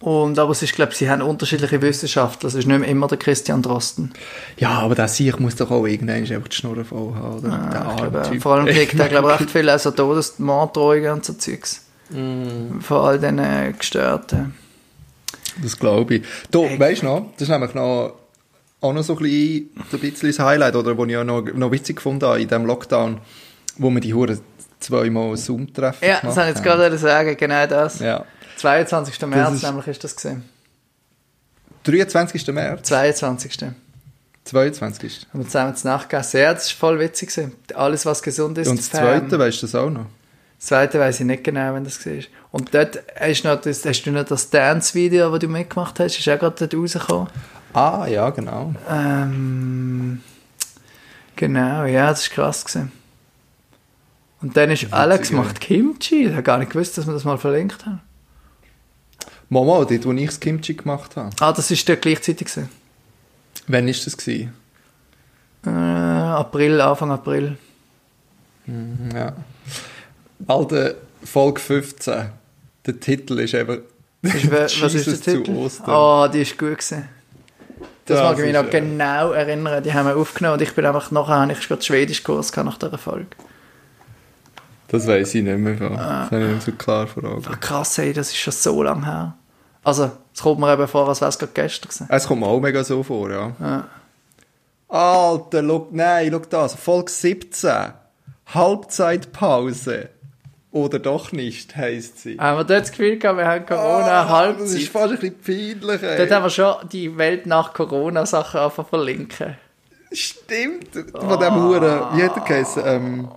Und, aber es ist, glaube ich, sie haben unterschiedliche Wissenschaftler. Es ist nicht immer der Christian Drosten. Ja, aber der Sieg muss doch auch irgendwann einfach die Schnurren voll haben, oder? der Ich arme glaube, Typ. vor allem kriegt er, glaube ich, recht viel also Todesmorddrohungen und so Zeugs. Mm. Von all diesen äh, Gestörten. Das glaube ich. Du, weißt du noch, das ist nämlich noch, auch noch so ein bisschen, ein bisschen das Highlight, oder, was ich auch noch, noch witzig gefunden habe in diesem Lockdown, wo wir die Huren zweimal Zoom-Treffen Ja, das habe ich jetzt gerade sagen, genau das. Ja. 22. März ist- nämlich ist das gesehen. 23. März, 22. 22. Haben wir zusammen zu Nacht gegessen. Ja, das war voll witzig. gewesen. Alles, was gesund ist. Und das. Zweite, weißt du das auch noch? Das zweite weiß ich nicht genau, wenn das war. Und dort hast du noch das, hast du noch das Dance-Video, das du mitgemacht hast, ist auch gerade dort rausgekommen. Ah, ja, genau. Ähm, genau, ja, das war krass. Gewesen. Und dann ist Alex ja. macht Kimchi. Ich habe gar nicht gewusst, dass wir das mal verlinkt haben. Mama, dort, wo ich das Kimchi gemacht habe. Ah, das war dort gleichzeitig. Gewesen. Wann war das? Gewesen? Äh, April, Anfang April. Ja. Alter, Folge 15. Der Titel ist eben Ist, was ist der Titel? Ah, die ist gut gewesen. Das, Das mag ich mich noch äh, genau erinnern. Die haben wir aufgenommen und ich bin einfach nachher habe ich gerade Schwedischkurs gehabt nach dieser Folge. Das weiß ich nicht mehr. Von. Ah. Das habe ich nicht so klar vor Augen. Ach, krass, ey, das ist schon so lange her. Also, es kommt mir eben vor, als wäre es gerade gestern gewesen. Es kommt mir auch mega so vor, ja. Ja. Alter, look, nein, schau das. Folge 17. Halbzeitpause. Oder doch nicht, heisst sie. Haben wir dort das Gefühl gehabt, wir haben Corona Ah, Das ist fast ein bisschen peinlich, ey. Dort haben wir schon die Welt nach Corona-Sachen einfach verlinken. Stimmt. Von dem Huren, wie hat er geheißen? Ähm,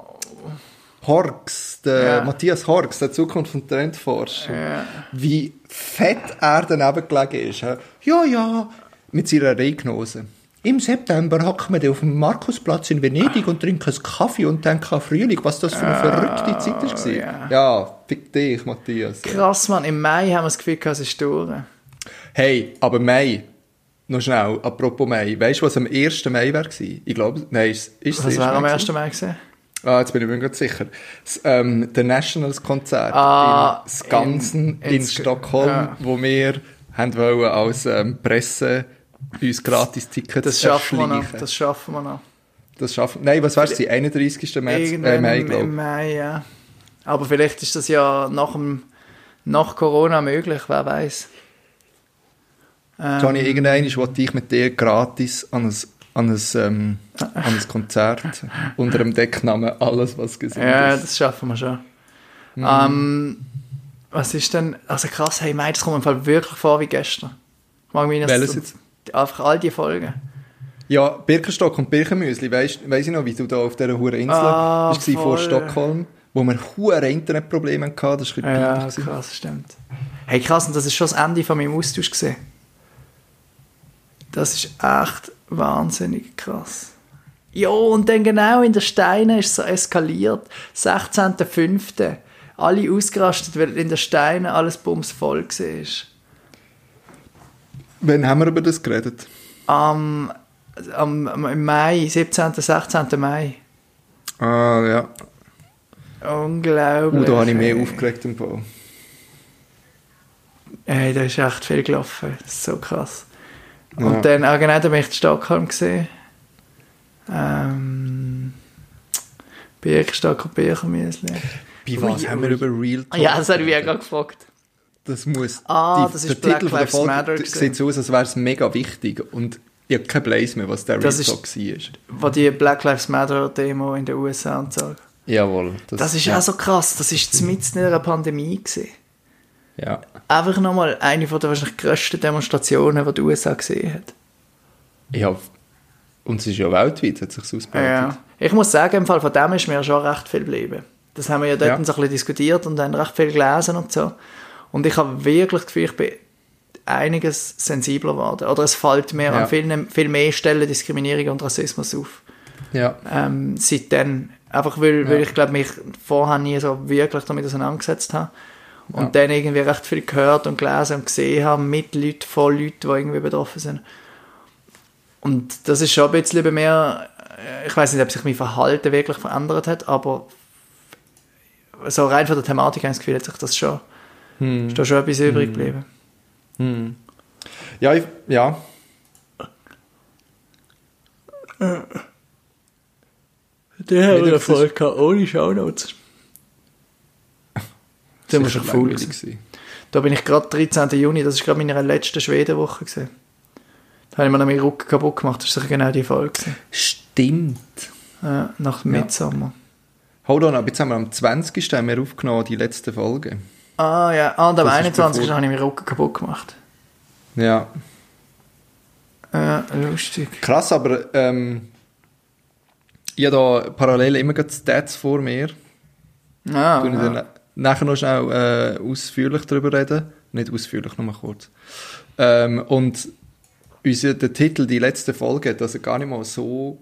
Horks, der Ja. Matthias Horks, der Zukunft- und Trendforscher. Wie fett er daneben gelegen ist. Ja, ja, mit seiner Regnose. Im September hocken wir auf dem Markusplatz in Venedig und trinken einen Kaffee und denken an Frühling, was das für eine verrückte Zeit war. ja. Ja, fick dich, Matthias. Krass, Mann, im Mai haben wir das Gefühl gehabt, es ist durch. Hey, aber Mai, noch schnell, apropos Mai, weißt du, was am 1. Mai war? Ich glaube, nein, ist, ist Was war am Mai 1. Mai gewesen? Ah, jetzt bin ich mir nicht sicher. Das, ähm, The Nationals Konzert Ah, in Skansen in- in, in Stockholm, ja. wo wir haben wollen als ähm, Presse uns gratis Tickets Das schaffen wir noch. Das schaffen wir noch. Das schaffen. Nein, was wär's? Die 31. März, äh, Mai, glaube im Mai, ja. Aber vielleicht ist das ja nach, dem, nach Corona möglich, wer weiß. Ähm, Johnny, irgendwann wollte ich mit dir gratis an ein, an ein, ähm, an ein Konzert unter dem Decknamen Alles, was gesund Ja, ist. das schaffen wir schon. Mhm. Ähm, was ist denn, also krass, hey, Mai, das kommt mir im Fall wirklich vor wie gestern. Ich mag mich Welches jetzt? Einfach all die Folgen. Ja, Birkenstock und Birkenmüsli, weiss ich noch, wie du da auf dieser hohen Insel Ah, warst vor voll. Stockholm, wo wir hohe Internetprobleme hatten, das ist ein Ja, peinlich gewesen. krass, stimmt. Hey, krass, und das ist schon das Ende von meinem Austausch gesehen. Das ist echt wahnsinnig krass. Ja, und dann genau in der Steine ist es so eskaliert. 16.05. Alle ausgerastet, weil in der Steine alles bumsvoll war. Wann haben wir über das geredet? Am, am, im Mai, 17. 16. Mai. Ah, ja. Unglaublich. Uh, da habe ich mehr ey. aufgeregt im Fall. Hey, da ist echt viel gelaufen. Das ist so krass. Ja. Und dann, ah genau, da bin ich in Stockholm gesehen. Ähm, Birkenstock und Birkenmüsli. Bei was haben wir über Real Talk Ja, das habe ich gerade gefragt. Das muss. Ah, das ist der Black Titel von der Lives Folge sieht so aus, als wäre es mega wichtig. Und ich habe kein Blaze mehr, was der Real Das ist- Talk war. Wo die Black Lives Matter Demo in den USA und so. Jawohl. Das ist ja. auch so krass. Das ist mitten in einer Pandemie gewesen. Ja. Einfach nochmal eine von der wahrscheinlich grössten Demonstrationen, die die USA gesehen hat. ja. Und es ist ja weltweit, hat sich ausgebreitet. Ja. Ich muss sagen, im Fall von dem ist mir schon recht viel geblieben. Das haben wir ja dort Ja. ein bisschen diskutiert und dann recht viel gelesen und so. Und ich habe wirklich das Gefühl, ich bin einiges sensibler geworden. Oder es fällt mir Ja. an vielen, viel mehr Stellen Diskriminierung und Rassismus auf. Ja. Ähm, seitdem. Einfach weil, weil ich glaube, mich vorher nie so wirklich damit auseinandergesetzt habe. Und Ja. dann irgendwie recht viel gehört und gelesen und gesehen habe mit Leuten, von Leuten, die irgendwie betroffen sind. Und das ist schon ein bisschen bei mir, äh, ich weiß nicht, ob sich mein Verhalten wirklich verändert hat, aber so rein von der Thematik habe ich das Gefühl, hat sich das schon, ist da schon etwas übrig geblieben. Ja, ich, ja. Der wir eine Folge gehabt, ohne Shownotes. Da war faul gewesen. gewesen. Da bin ich gerade 13. Juni, das ist gerade meine letzte Schwedenwoche gewesen. Da habe ich mir noch meinen Rücken kaputt gemacht, das ist sicher genau die Folge gewesen. Stimmt. Ja, nach dem Ja. Mitsommer. Hold on, aber jetzt haben wir am 20. haben wir aufgenommen, die letzte Folge. Ah ja, ah, und am Das ist 21. bevor- habe ich meinen Rücken kaputt gemacht. Ja. Ja, lustig. Krass, aber ähm, ich habe da parallel immer gerade Stats vor mir. Ah, Tun ich ja. dann nachher noch schnell äh, ausführlich darüber reden. Nicht ausführlich, nur mal kurz. Ähm, und unser, der Titel, die letzte Folge, das hat gar nicht mal so...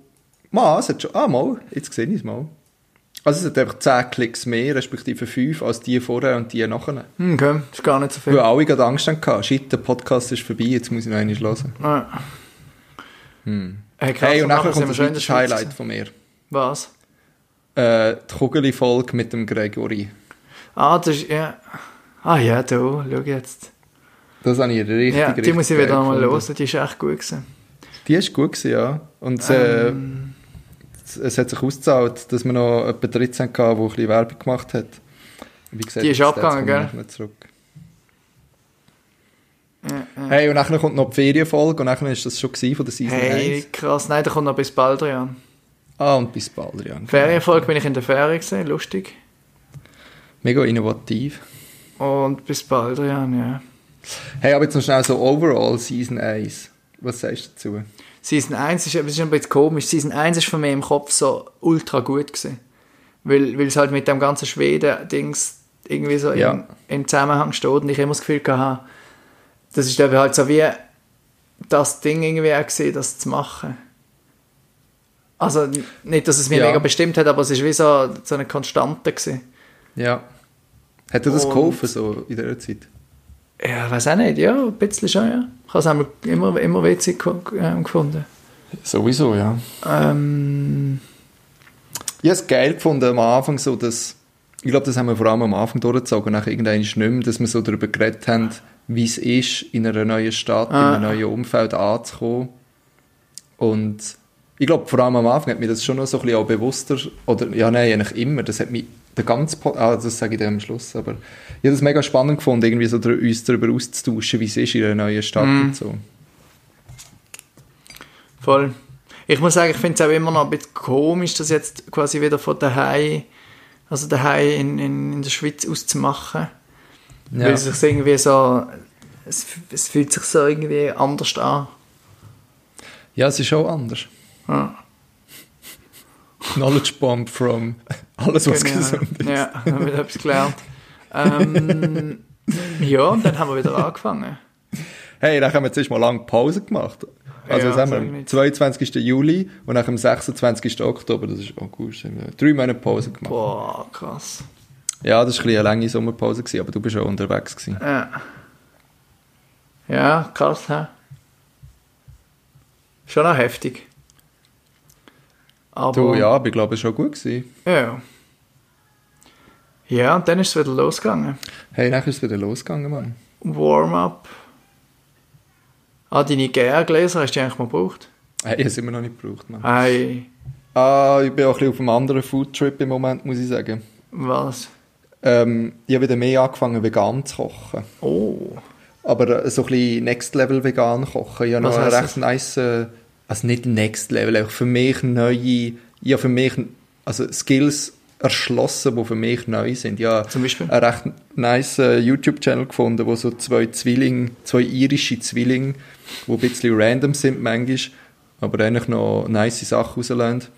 Mal, es hat schon... Ah, mal, jetzt sehe ich es mal. Also es hat einfach 10 Klicks mehr, respektive 5, als die vorher und die nachher. Hm, Okay, das ist gar nicht so Weil viel. alle gerade Angst hatten, shit, der Podcast ist vorbei, jetzt muss ich noch einmal hören. Ja. Hey, krass, Hey, und nachher kommt wir das schon in der weiteres Highlight gewesen. von mir. Was? Äh, die Kugeli-Folge mit dem Gregory. Ah, das ist, ja. Ah ja, da, schau jetzt. Das habe ich richtig, Ja, die richtig muss ich wieder einmal hören, die ist echt gut gewesen. Die ist gut gewesen, ja. Und äh, Ähm. es, es hat sich ausgezahlt, dass wir noch etwa 13 hatten, die ein bisschen Werbung gemacht hat. Wie gesagt, Die ist abgegangen, gell? nachher Zurück. Ja, ja. Hey, und nachher kommt noch die Ferienfolge und nachher ist das schon von der Season Hey, 1. krass, nein, da kommt noch bis bald dran. Ah, und bis bald, ja. Ferienfolge bin ich in der Ferien gesehen, lustig. Mega innovativ. Und bis bald dran, ja. Hey, aber jetzt noch schnell so overall Season 1. Was sagst du dazu? Season 1 ist, es ist ein bisschen komisch. Season 1 ist für mich im Kopf so ultra gut gewesen. Weil, weil es halt mit dem ganzen Schweden-Dings irgendwie so Ja. im, im Zusammenhang steht und ich immer das Gefühl hatte, das ist eben halt so wie das Ding irgendwie auch gesehen, das zu machen. Also nicht, dass es mich Ja. mega bestimmt hat, aber es ist wie so, so eine Konstante gewesen. Ja. Hat dir das Und- geholfen, so in dieser Zeit? Ja, weiß auch nicht, ja, ein bisschen schon, ja. Ich habe es immer, immer witzig ähm, gefunden. Sowieso, ja. Ähm, Ich habe es geil gefunden am Anfang, so dass, ich glaube, das haben wir vor allem am Anfang durchgezogen, nach nicht mehr, dass wir so darüber geredet haben, wie es ist, in einer neuen Stadt, Ah. in einem neuen Umfeld anzukommen. Und ich glaube, vor allem am Anfang hat mir das schon noch so ein bisschen auch bewusster, oder, ja, nein, eigentlich immer, das hat mich, der ganze, Po- ah, das sage ich dann am Schluss, aber ich habe das mega spannend gefunden, irgendwie so uns darüber auszutauschen, wie es ist in einer neuen Stadt Mhm. und so. Voll. Ich muss sagen, ich finde es auch immer noch ein bisschen komisch, das jetzt quasi wieder von daheim, also daheim in, in, in der Schweiz auszumachen. Weil es sich irgendwie so, es, es fühlt sich so irgendwie anders an. ja, es ist auch anders. Ja, Knowledge Bomb from alles, was genau. gesund ist. Ja, haben wir etwas gelernt. Ähm, ja, und dann haben wir wieder angefangen. Hey, dann haben wir zuerst mal lange Pause gemacht. Also, Ja, was haben wir? Am nicht. 22. Juli und nach dem 26. Oktober, das ist auch gut, haben wir drei Monate Pause gemacht. Boah, krass. Ja, das war ein bisschen eine lange Sommerpause, gewesen, aber du bist auch unterwegs. Gewesen. Ja. Ja, krass, hä? Schon auch heftig. Aber, Du, ja, aber ich glaube, es war schon gut. Gewesen. Ja. Ja, und dann ist es wieder losgegangen. Hey, dann ist es wieder losgegangen, Mann. Warm-up. Ah, deine GR-Gläser hast du eigentlich mal gebraucht? Hey, das haben wir noch nicht gebraucht, Mann. Hey, Ah, ich bin auch ein bisschen auf einem anderen Foodtrip im Moment, muss ich sagen. was? Ähm, ich habe wieder mehr angefangen, vegan zu kochen. Oh. Aber äh, so ein bisschen Next-Level vegan kochen. Ich habe Was noch einen recht nice, äh, also nicht Next-Level, einfach für mich neue, habe für mich also Skills erschlossen, die für mich neu sind. Ja, Zum Beispiel? einen recht nice äh, YouTube-Channel gefunden, wo so zwei Zwillinge, zwei irische Zwillinge, die ein bisschen random sind manchmal, aber eigentlich noch nice Sachen rauslassen.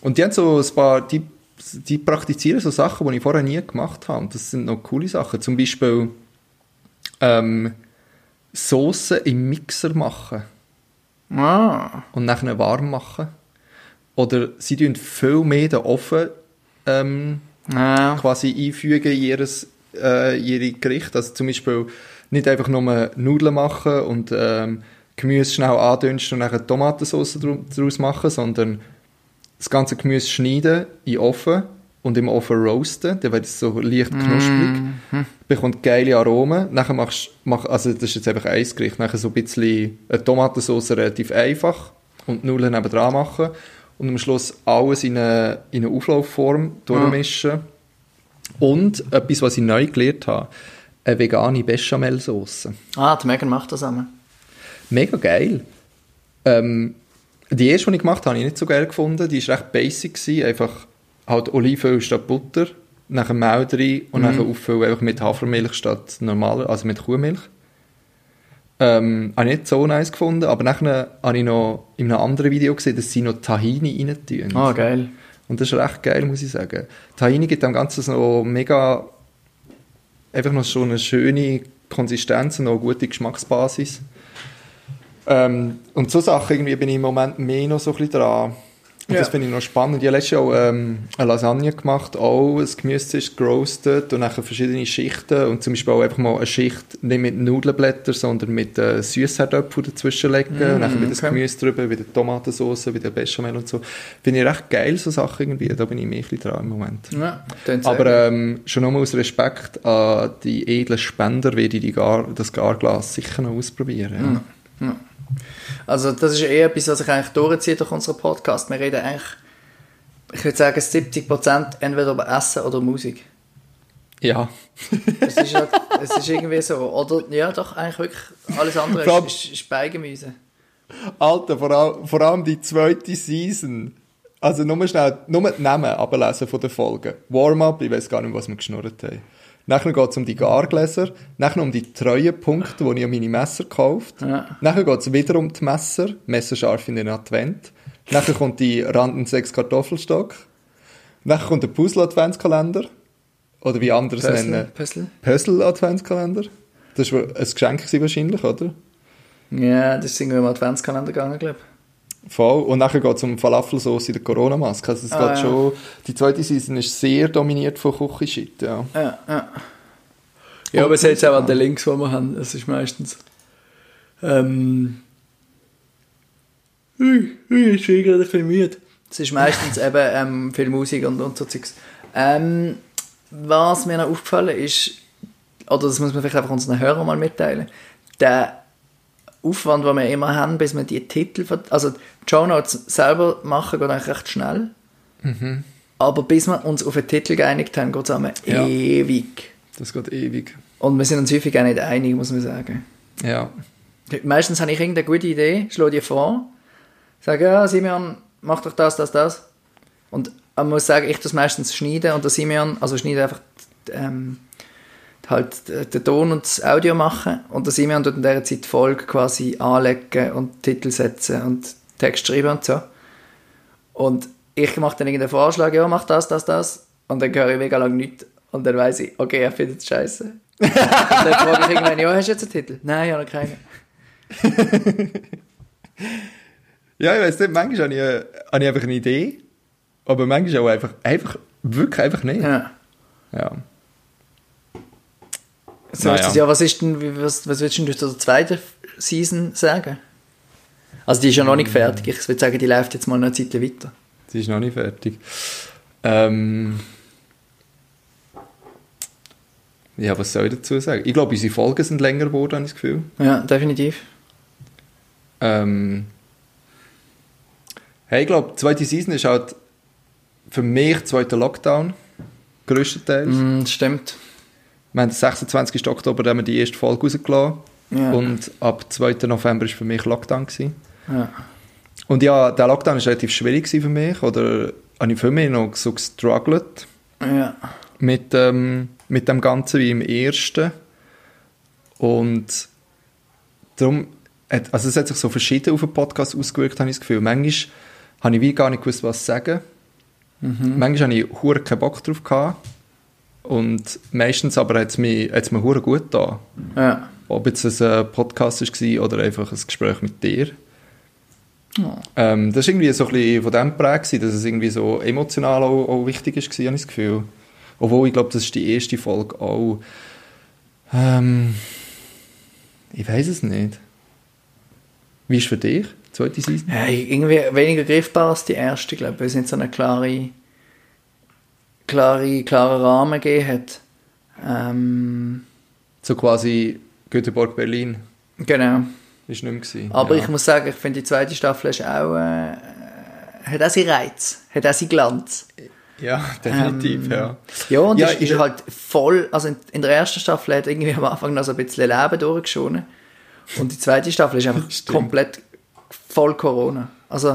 Und die haben so ein paar, die, die praktizieren so Sachen, die ich vorher nie gemacht habe. Das sind noch coole Sachen. Zum Beispiel ähm, Soßen im Mixer machen Ah. und nachher warm machen. Oder sie tun viel mehr den Ofen ähm, Ja. quasi einfügen in ihres, äh, ihre Gerichte. Also zum Beispiel nicht einfach nur Nudeln machen und ähm, Gemüse schnell andünsten und dann Tomatensauce daraus machen, sondern das ganze Gemüse schneiden in Ofen und im Ofen roasten, dann wird es so leicht knusprig, bekommt geile Aromen. Nachher machst mach, also das ist jetzt einfach ein Gericht, nachher so ein bisschen eine Tomatensauce relativ einfach und Nudeln nebenan machen und am Schluss alles in eine, in eine Auflaufform durchmischen. Und etwas, was ich neu gelernt habe, eine vegane Bechamelsauce. Ah, die Megan macht das einmal. Mega geil. Ähm, die erste, die ich gemacht habe, habe ich nicht so geil gefunden. Die war recht basic. Gewesen. Einfach halt Olivenöl statt Butter, nachher Mehl rein und nachher auffüllen einfach mit Hafermilch statt normaler, also mit Kuhmilch. Ähm, habe ich nicht so nice gefunden, aber nachher habe ich noch in einem anderen Video gesehen, dass sie noch Tahini rein tun. Ah, geil. Und das ist recht geil, muss ich sagen. Tahini gibt dem Ganzen so mega, einfach noch so eine schöne Konsistenz und auch eine gute Geschmacksbasis. Ähm, und so Sachen irgendwie bin ich im Moment mehr noch so ein bisschen dran. Und Ja. das finde ich noch spannend. Ich habe letztes Jahr auch, ähm, eine Lasagne gemacht, auch das Gemüse ist gerostet und nachher verschiedene Schichten und zum Beispiel auch einfach mal eine Schicht nicht mit Nudelblättern, sondern mit äh, Süßherdöpfel dazwischen legen und nachher wieder das okay. Gemüse drüber, wieder Tomatensauce, wieder Bechamel und so. Finde ich recht geil, so Sachen irgendwie. Da bin ich mehr ein bisschen dran im Moment. Ja, Aber ähm, schon nur aus Respekt an die edlen Spender werde ich die Gar, das Garglas sicher noch ausprobieren. Ja. Also das ist eher etwas, was sich eigentlich durchzieht durch unseren Podcast. Wir reden eigentlich, ich würde sagen, 70% entweder über Essen oder Musik. ja. Es ist, halt, es ist irgendwie so. Oder, ja doch, eigentlich wirklich alles andere Vor allem- ist, ist, Beigemüse. Alter, vor, all, vor allem die zweite Season. Also nur schnell, nur die Namen ablesen von den Folgen. Warm-up, ich weiß gar nicht, was wir geschnurrt haben. Nachher geht es um die Gargläser, nachher um die Treuepunkte, wo ich an meine Messer gekauft Ja. Nachher geht es wieder um die Messer, messerscharf in den Advent. Nachher kommt die Randen 6 Kartoffelstock. Nachher kommt der Puzzle-Adventskalender. Oder wie andere es nennen. Puzzle. Puzzle-Adventskalender. Das war ein Geschenk wahrscheinlich, oder? Ja, das ist irgendwie im Adventskalender gegangen, glaube ich. Voll. Und nachher geht es um Falafelsauce in der Corona-Maske. Also es Ah, geht ja. schon, die zweite Season ist sehr dominiert von Küchenshit, ja. Ja, ja. Ja, aber seht auch an den Links, die wir haben. Es ist meistens. Ähm. Ui, ui, ich bin gerade ein bisschen müde. Es ist meistens eben ähm, viel Musik und, und so Zeugs. Ähm, was mir noch aufgefallen ist, oder das muss man vielleicht einfach unseren Hörern mal mitteilen, der Aufwand, den wir immer haben, bis wir die Titel, also die Show Notes selber machen, geht eigentlich recht schnell. Mhm. Aber bis wir uns auf einen Titel geeinigt haben, geht es einmal Ja. ewig. Das geht ewig. Und wir sind uns häufig auch nicht einig, muss man sagen. Ja. Meistens habe ich irgendeine gute Idee, schlage die vor, sage, ja, Simeon, mach doch das, das, das. Und man muss sagen, ich das meistens schneiden und der Simeon, also schneide einfach ähm, halt den Ton und das Audio machen und der Simeon tut in dieser Zeit die Folge quasi anlegen und Titel setzen und Text schreiben und so. Und ich mache dann irgendeinen Vorschlag, ja, mach das, das, das. Und dann höre ich mega lange nichts. Und dann weiß ich, okay, er findet es scheiße. und dann frage ich irgendwann, ja, hast du jetzt einen Titel? Nein, ich habe noch keinen. Ja, ich weiß nicht, manchmal habe ich, habe ich einfach eine Idee, aber manchmal auch einfach, einfach wirklich einfach nicht. Ja. Ja. So Naja. das, ja, was ist denn, was, was willst du denn zur zweiten Season sagen? Also die ist ja noch nicht fertig. Ich würde sagen, die läuft jetzt mal eine Zeit weiter. Sie ist noch nicht fertig. Ähm, ja, was soll ich dazu sagen? Ich glaube, unsere Folgen sind länger geworden, habe ich das Gefühl. Ja, definitiv. Ähm, hey, ich glaube, die zweite Season ist halt für mich der zweite Lockdown, größtenteils. Mm, das stimmt. Wir haben den 26. Oktober haben wir die erste Folge rausgelassen Ja. und ab 2. November war für mich Lockdown. Gewesen. Ja. Und ja, der Lockdown war relativ schwierig für mich, oder habe ich für mich noch so gestruggelt ja. mit, ähm, mit dem Ganzen wie im ersten. Und darum, hat, also es hat sich so verschieden auf den Podcast ausgewirkt, habe ich das Gefühl. Manchmal habe ich wie gar nicht gewusst, was sagen. Manchmal habe ich keinen Bock drauf gehabt. Und meistens aber hat es mir, hat's mir gut da. ja. Ob jetzt es ein Podcast war oder einfach ein Gespräch mit dir. Oh. Ähm, das war irgendwie so ein bisschen von dem geprägt, dass es irgendwie so emotional auch, auch wichtig ist, habe ich das Gefühl. Obwohl, ich glaube, das ist die erste Folge auch. Ähm, ich weiß es nicht. Wie ist für dich, die zweite Season? ja. Irgendwie weniger griffbar als die erste, glaube ich, weil es nicht so eine klare, klare, klaren Rahmen gegeben hat. Ähm, So quasi Göteborg, Berlin. genau. Ist nicht mehr gewesen. Aber ja. ich muss sagen, ich finde, die zweite Staffel ist auch, äh, hat auch seinen Reiz, hat auch seinen Glanz. Ja, definitiv, Ähm, ja. Ja, und Ja, ist, ist halt voll, also in, in der ersten Staffel hat irgendwie am Anfang noch so ein bisschen Leben durchgeschonen. Und die zweite Staffel ist einfach Stimmt. komplett voll Corona. Also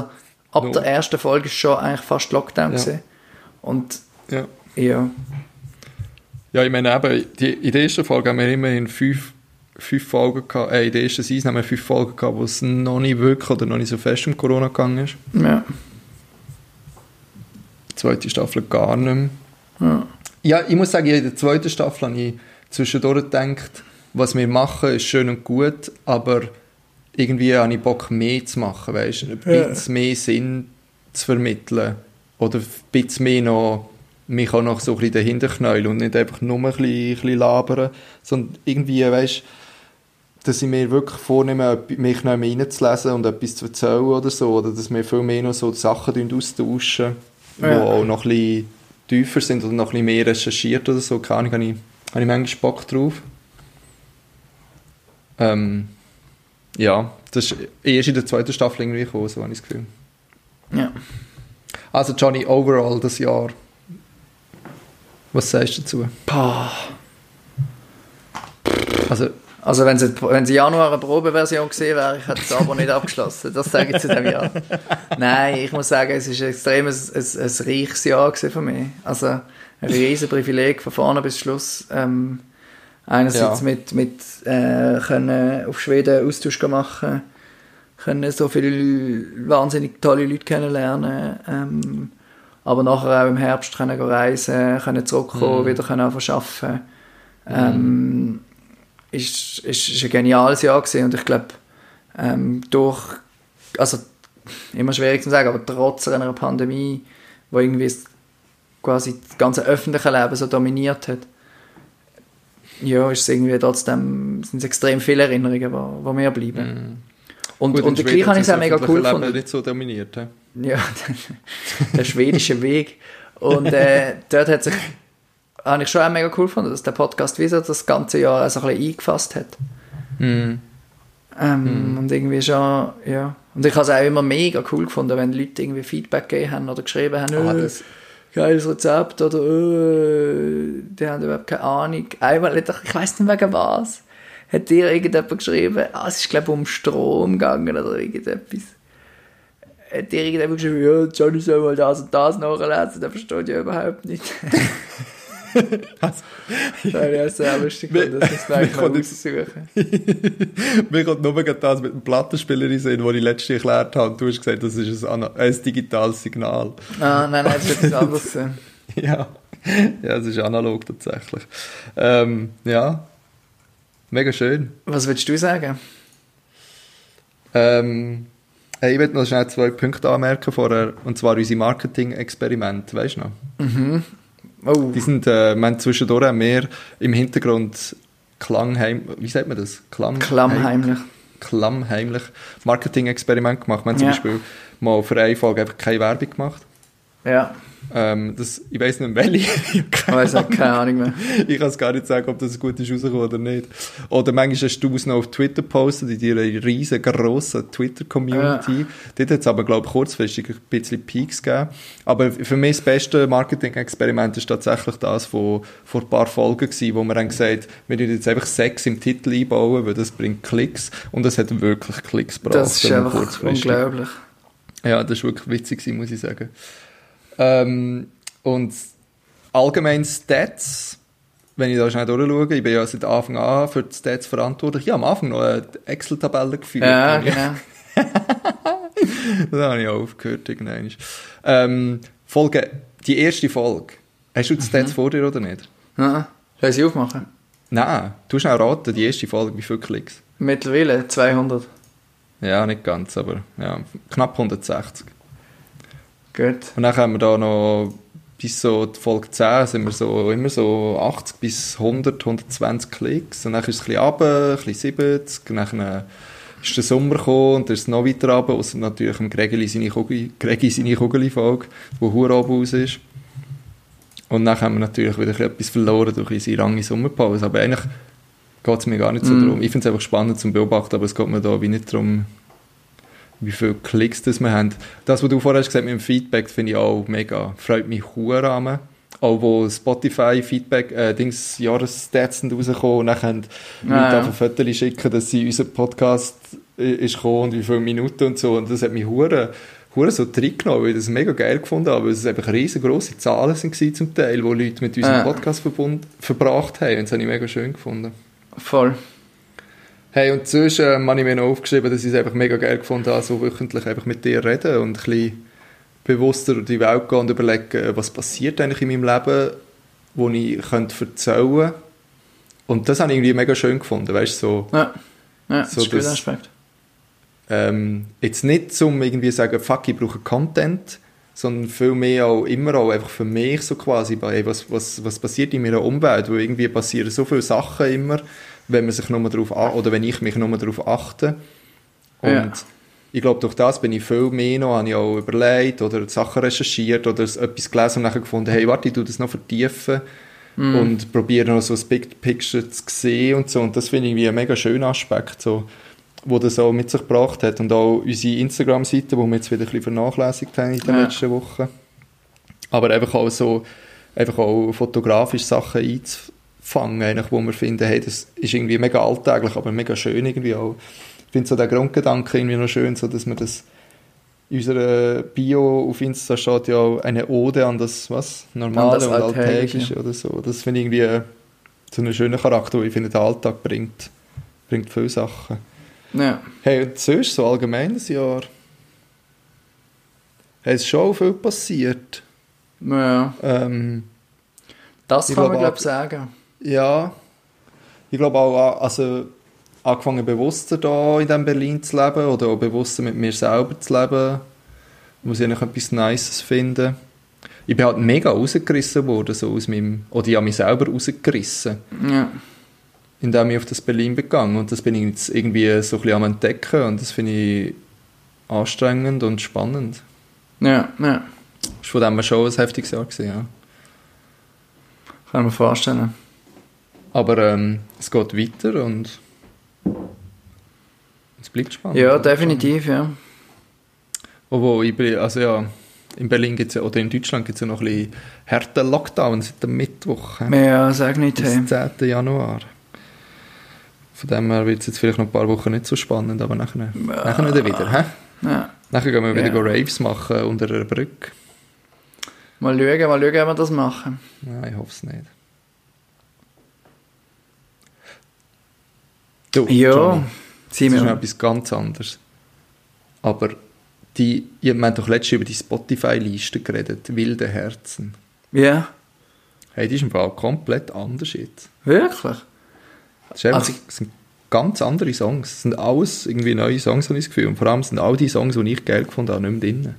ab No. der ersten Folge ist schon eigentlich fast Lockdown Ja. gewesen. Und ja. ja, Ja, ich meine eben, die, in der ersten Folge haben wir immerhin fünf, fünf Folgen gehabt, äh, in der ersten Season haben wir fünf Folgen gehabt, wo es noch nicht wirklich oder noch nicht so fest um Corona gegangen ist. ja, Die zweite Staffel gar nicht mehr. ja. Ja, ich muss sagen, in der zweiten Staffel habe ich zwischendurch gedacht, was wir machen, ist schön und gut, aber irgendwie habe ich Bock, mehr zu machen, weißt du, ein bisschen mehr Sinn zu vermitteln oder ein bisschen mehr noch mich auch noch so ein bisschen dahinter knäulen und nicht einfach nur ein bisschen, ein bisschen labern, sondern irgendwie, weißt dass ich mir wirklich vornehme, mich noch mehr reinzulesen und etwas zu erzählen oder so, oder dass wir viel mehr noch so Sachen austauschen, die Ja. auch noch ein bisschen tiefer sind oder noch ein bisschen mehr recherchiert oder so, keine Ahnung, habe ich, habe ich manchmal Bock drauf. Ähm, ja, das ist erst in der zweiten Staffel irgendwie gekommen, so habe ich das Gefühl. ja. Also Johnny, overall das Jahr, was sagst du dazu? Pah. Also, Also wenn es wenn sie Januar eine Probeversion gesehen wäre, ich hätte es aber nicht abgeschlossen. Das sage ich zu dem Jahr. Nein, ich muss sagen, es ist ein extrem ein, ein, ein reiches Jahr für mich. Also ein riesen Privileg von vorne bis Schluss. Ähm, einerseits Ja. mit, mit äh, können auf Schweden Austausch machen, können so viele wahnsinnig tolle Leute kennenlernen, ähm, aber nachher auch im Herbst können reisen, können zurückkommen, wieder können arbeiten. Ähm, ist, ist, ist ein geniales Jahr gewesen und ich glaube, ähm, durch, also immer schwierig zu sagen, aber trotz einer Pandemie, wo irgendwie das- quasi das ganze öffentliche Leben so dominiert hat, ja, ist es irgendwie trotzdem, sind es extrem viele Erinnerungen, die, die mir bleiben. Und, Gut, und gleich habe ich es auch mega cool gefunden. nicht so dominiert. hä? Ja, der schwedische Weg. Und äh, dort hat sich, habe ich schon auch mega cool gefunden, dass der Podcast wie so das ganze Jahr so ein bisschen eingefasst hat. Mhm. Ähm, Und irgendwie schon, ja. Und ich habe es auch immer mega cool gefunden, wenn Leute irgendwie Feedback gegeben haben oder geschrieben haben, Ah, äh, geiles Rezept oder äh, die haben überhaupt keine Ahnung. Einmal, ich weiß nicht wegen was, hat dir irgendjemand geschrieben, ah, es ist glaube ich um Strom gegangen oder irgendetwas. Hat dir irgendjemand geschrieben, ja, Johnny soll mal das und das nachlesen, der versteht ja überhaupt nicht. Ja, ja, sehr lustig, gefunden, das man mir eigentlich mal raussuchen. Mir kommt nur das mit dem Plattenspieler in den ich letztens erklärt habe. Und du hast gesagt, das ist ein, ein digitales Signal. Ah, nein, nein, das ist etwas anderes. Ja, ja es ist analog tatsächlich. Ähm, ja, mega schön. Was würdest du sagen? Ähm, ich möchte noch schnell zwei Punkte anmerken vorher, und zwar unsere Marketing-Experimente, weißt du noch? Oh, Die sind, äh, wir haben zwischendurch auch mehr im Hintergrund Klangheim, wie sagt man das? Klang klammheimlich. klammheimlich Marketing-Experiment gemacht. Wir haben zum Ja. Beispiel mal für eine Folge einfach keine Werbung gemacht. Ja, Ähm, das, ich weiss nicht mehr welche. Ich hab ich keine weiß auch keine Ahnung mehr. ich kann es gar nicht sagen, ob das gut ist rausgekommen oder nicht. Oder manchmal hast du es noch auf Twitter gepostet, in deiner riesengroßen Twitter-Community. Dort hat es aber, glaube ich, kurzfristig ein bisschen Peaks gegeben. Aber für mich das beste Marketing-Experiment ist tatsächlich das von vor ein paar Folgen gewesen, wo wir haben gesagt, wir würden jetzt einfach Sex im Titel einbauen, weil das bringt Klicks. Und das hat wirklich Klicks gebracht. Das ist dann einfach unglaublich. Ja, das war wirklich witzig, muss ich sagen. Ähm, und allgemein Stats, wenn ich da schnell durchschaue, ich bin ja seit Anfang an für die Stats verantwortlich. Ich habe am Anfang noch eine Excel-Tabelle geführt. Ja, genau. das habe ich auch aufgehört irgendwann. Ähm, Folge, die erste Folge. Hast du die Stats Mhm. vor dir oder nicht? Ja. Soll ich sie aufmachen? Nein, du schnell raten, die erste Folge, wie viele Klicks? Mittlerweile 200. Ja, nicht ganz, aber ja, knapp 160. Gut. Und dann haben wir da noch bis so die Folge 10 sind wir so immer so 80 bis 100, 120 Klicks. Und dann ist es ein bisschen runter, ein bisschen 70. Und dann äh, ist der Sommer gekommen und dann ist es noch weiter runter, außer natürlich im Gregeli seine Kugel, Gregi seine Kugeli-Folge, die hure oben aus ist. Und dann haben wir natürlich wieder ein bisschen etwas verloren durch unsere lange Sommerpause. Aber eigentlich geht es mir gar nicht so Mm. darum. Ich finde es einfach spannend zum Beobachten, aber es geht mir da wie nicht darum, wie viele Klicks das wir haben. Das, was du vorher hast gesagt mit dem Feedback, finde ich auch mega. Freut mich hure an. Auch wo Spotify Feedback, äh, Dings, Jahresstats sind rausgekommen und dann haben Ah, Leute ja. einfach Fotos schicken, dass sie unseren Podcast äh, ist gekommen und wie viele Minuten und so. Und das hat mich hure hure so reingenommen, weil ich das mega geil gefunden habe, weil es einfach riesengroße Zahlen sind zum Teil, wo Leute mit unserem Ja. Podcast verbracht haben. Und das habe ich mega schön gefunden. Voll. Hey, und sonst ähm, habe ich mir noch aufgeschrieben, dass ich es einfach mega geil gefunden habe, so wöchentlich einfach mit dir reden und ein bisschen bewusster durch die Welt gehen und überlegen, was passiert eigentlich in meinem Leben, wo ich könnte erzählen könnte. Und das habe ich irgendwie mega schön gefunden, weißt du, so, Ja. Ja, das So ist ein das- Aspekt. ähm, jetzt nicht zum irgendwie sagen, fuck, ich brauche Content, sondern viel mehr auch immer auch einfach für mich so quasi, hey, was, was, was passiert in meiner Umwelt, weil irgendwie passieren so viele Sachen immer, wenn man sich nur darauf oder wenn ich mich nur darauf achte. Und Ja. ich glaube, durch das bin ich viel mehr noch, habe ich auch überlegt oder Sachen recherchiert oder etwas gelesen und nachher gefunden, hey, warte, ich tue das noch vertiefen und probiere noch so das Big Picture zu sehen und so. Und das finde ich wie ein mega schöner Aspekt, so, wo das auch mit sich gebracht hat. Und auch unsere Instagram-Seite, wo wir jetzt wieder ein bisschen vernachlässigt haben in den Ja. letzten Wochen. Aber einfach auch so, einfach auch fotografisch Sachen einzufangen, eigentlich, wo wir finden, hey, das ist irgendwie mega alltäglich, aber mega schön irgendwie auch. Ich finde so den Grundgedanken irgendwie noch schön, so dass man das in unserer Bio auf Insta steht ja auch eine Ode an das, was? Normale das und Alltägliche. Oder so. Das finde ich irgendwie äh, so einen schönen Charakter, weil ich finde, der Alltag bringt, bringt viele Sachen. Ja. Hey, und sonst, so allgemein das Jahr, hey, es ist schon viel passiert. ja. Ähm, Das Ich kann man, glaube ich, sagen. Ja, ich glaube auch, also angefangen bewusster da in diesem Berlin zu leben oder auch bewusster mit mir selber zu leben, muss ich eigentlich etwas Nices finden. Ich bin halt mega rausgerissen worden, so aus meinem, oder ich habe mich selber rausgerissen. Ja. indem ich auf das Berlin begangen und das bin ich jetzt irgendwie so ein bisschen am entdecken und das finde ich anstrengend und spannend. Ja, ja. Das war von dem schon ein heftiges Jahr gewesen, ja. Kann ich mir vorstellen. Aber ähm, es geht weiter und es bleibt spannend. Ja, definitiv, ja. Obwohl, ich also ja, in Berlin gibt's ja, oder in Deutschland gibt es ja noch ein bisschen härter Lockdown seit dem Mittwoch. hä? Ja, sag nicht, Bis hey. 10. Januar. Von dem her wird es jetzt vielleicht noch ein paar Wochen nicht so spannend, aber nachher, nachher dann wieder. Hä? Ja. Nachher gehen wir wieder Ja. go Raves machen unter einer Brücke. Mal schauen, mal schauen, wie wir das machen. Nein, ich hoffe es nicht. Du, Ja, Johnny, das ist wir. etwas ganz anderes. Aber die, ihr habt doch letztens über die Spotify-Liste geredet, Wilde Herzen. Ja, Hey, die ist im Fall komplett anders jetzt. wirklich? Das, ist einfach, Also- das sind ganz andere Songs. Das sind alles irgendwie neue Songs, habe ich das Gefühl. Und vor allem sind all die Songs, die ich geil gefunden habe, nicht mehr drin.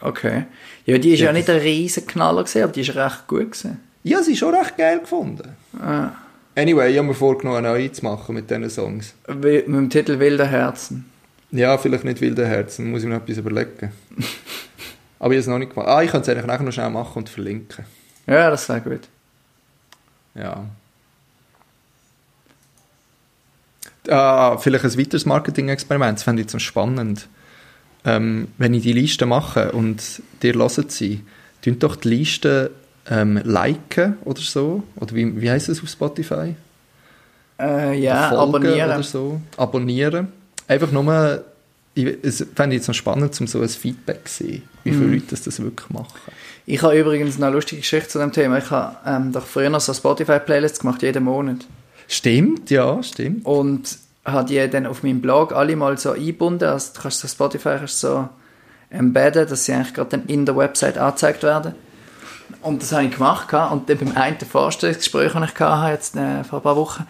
Okay. Ja, die ist ja, Ja, nicht ein riesen Knaller gewesen, aber die ist recht gut gewesen. Ja, sie schon recht geil gefunden. Ah. Anyway, ich habe mir vorgenommen, eine neue zu machen mit diesen Songs. Mit dem Titel Wilde Herzen. Ja, vielleicht nicht wilde Herzen, muss ich mir noch etwas überlegen. Aber ich habe es noch nicht gemacht. Ah, ich kann es eigentlich nachher noch schnell machen und verlinken. Ja, das wäre gut. Ja. Ah, vielleicht ein weiteres Marketing-Experiment, das fände ich jetzt noch spannend. Ähm, wenn ich die Liste mache und dir hört sie, tun doch die Liste ähm, liken oder so. Oder wie, wie heisst es auf Spotify? Äh, ja, Folgen abonnieren. oder so. Abonnieren. Einfach nur, ich, es fände ich jetzt noch spannend, um so ein Feedback zu sehen, wie viele Mhm. Leute das, das wirklich machen. Ich habe übrigens eine lustige Geschichte zu dem Thema. Ich habe ähm, doch früher noch so Spotify-Playlists gemacht, jeden Monat. Stimmt, ja, stimmt. Und habe die dann auf meinem Blog alle mal so eingebunden. Also du kannst so Spotify kannst so embedden, dass sie eigentlich gerade dann in der Website angezeigt werden. Und das habe ich gemacht. Und dann beim einen Vorstellungsgespräch, das ich hatte, jetzt äh, vor ein paar Wochen,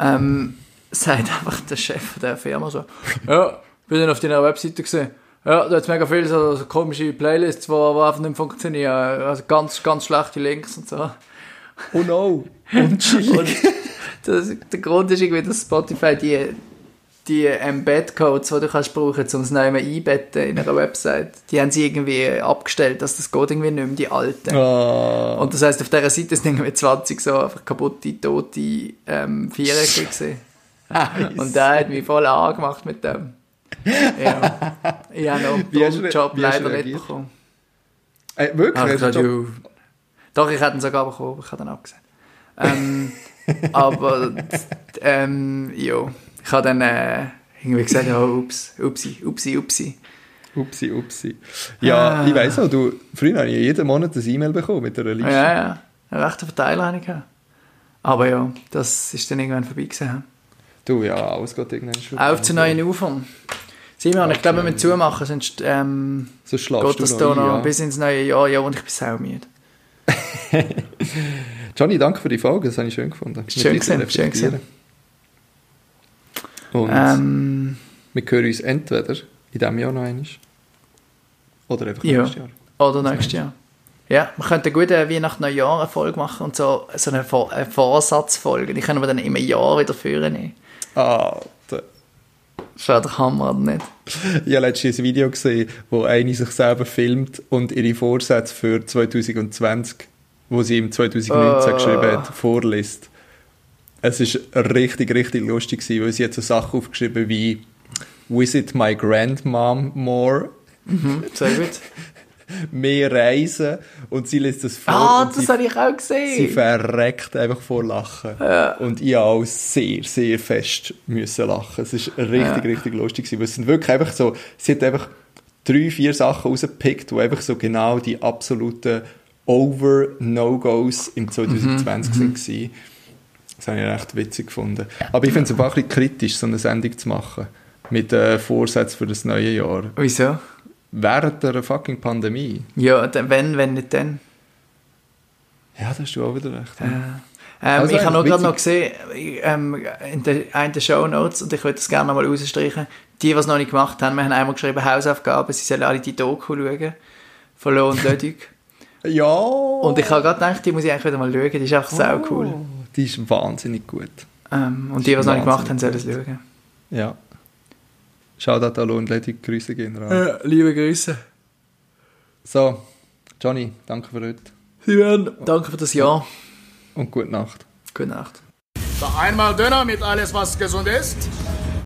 ähm, sagt einfach der Chef der Firma so, ja, bin dann auf deiner Webseite gesehen. Ja, da hat mega viele so, so komische Playlists, die, einfach nicht funktionieren. Also ganz, ganz schlechte Links und so. Oh no, unschillig. Und das, der Grund ist irgendwie, dass Spotify die, die Embed-Codes, die du kannst brauchen, um es neu einbetten in einer Website, die haben sie irgendwie abgestellt, dass das geht irgendwie nicht mehr, die alten. Ah. Und das heisst, auf dieser Seite sind irgendwie 20 so einfach kaputte, tote ähm, Vierecke gesehen. Und der hat mich voll angemacht mit dem. Ja. Ich habe noch den re- Job leider nicht bekommen. Äh, wirklich? Ich Hast du doch- ich hätte ihn sogar bekommen, ich habe ihn abgesagt. Ähm, aber, ähm, ja, ich habe dann äh, irgendwie gesagt, ja, ups, upsi, upsi, upsi. Upsi, upsi. Ja, Ah. ich weiss auch, du, früher habe ich jeden Monat ein E-Mail bekommen mit einer Liste. Ja, ja, einen rechten Verteiler hatte ich. gehabt. Aber ja, das ist dann irgendwann vorbei gewesen. Du, ja, alles geht irgendwann schon. Auf zu neuen Ufern. Simon, ich glaube, wir müssen zumachen, sonst ähm, So schlafst geht das noch ein, noch ja. bis ins neue Jahr. Ja, und ich bin saumüde. Johnny, danke für die Folge, das habe ich schön gefunden. Schön gewesen, schön reflektieren. Und Ähm, wir hören uns entweder in diesem Jahr noch einmal oder einfach Ja. nächstes Jahr. oder nächstes Jahr. Ja, wir könnten gut eine Weihnachten Neujahr eine Folge machen und so, so eine, Vor eine Vorsatzfolge. Die können wir dann immer ein Jahr wieder führen. Ah, der- der Hammer, oder nicht? ich habe letztens ein Video gesehen, wo eine sich selber filmt und ihre Vorsätze für 2020, wo sie im 2019 Oh. geschrieben hat, vorliest. Es ist richtig, richtig lustig gewesen, weil sie hat so Sachen aufgeschrieben wie Visit my grandmom more, Sehr gut. mehr reisen und sie liest das vor Ah, und das sie, habe ich auch sie gesehen. verreckt einfach vor Lachen. Und ich auch sehr, sehr fest müssen lachen. Es ist richtig, Ja. richtig lustig gewesen, es sind wirklich einfach so, sie hat einfach drei, vier Sachen rausgepickt, die einfach so genau die absoluten Over-No-Gos im 2020 Mhm, sind. Das habe ich recht witzig gefunden. Aber ich finde es einfach ein bisschen kritisch, so eine Sendung zu machen. Mit äh, Vorsätzen für das neue Jahr. Wieso? Während der fucking Pandemie. Ja, wenn, wenn nicht dann. Ja, da hast du auch wieder recht. Ähm, Also ich habe gerade noch gesehen, ähm, in den einen der Show Notes, und ich würde das gerne noch mal rausstreichen, die, die es noch nicht gemacht haben, wir haben einmal geschrieben, Hausaufgaben, sie sollen alle die Doku schauen, von Lo und Lödig. Ja! Und ich habe gerade gedacht, die muss ich eigentlich wieder mal schauen, die ist einfach sau cool. Die ist wahnsinnig gut. Ähm, und die, die es noch nicht gemacht haben, sollen es schauen. Ja. Shoutout an und Lady, Grüße gehen raus. Äh, liebe Grüße. So, Johnny, danke für heute. Simon, danke für das Jahr. Und gute Nacht. Gute Nacht. So einmal Döner mit alles, was gesund ist.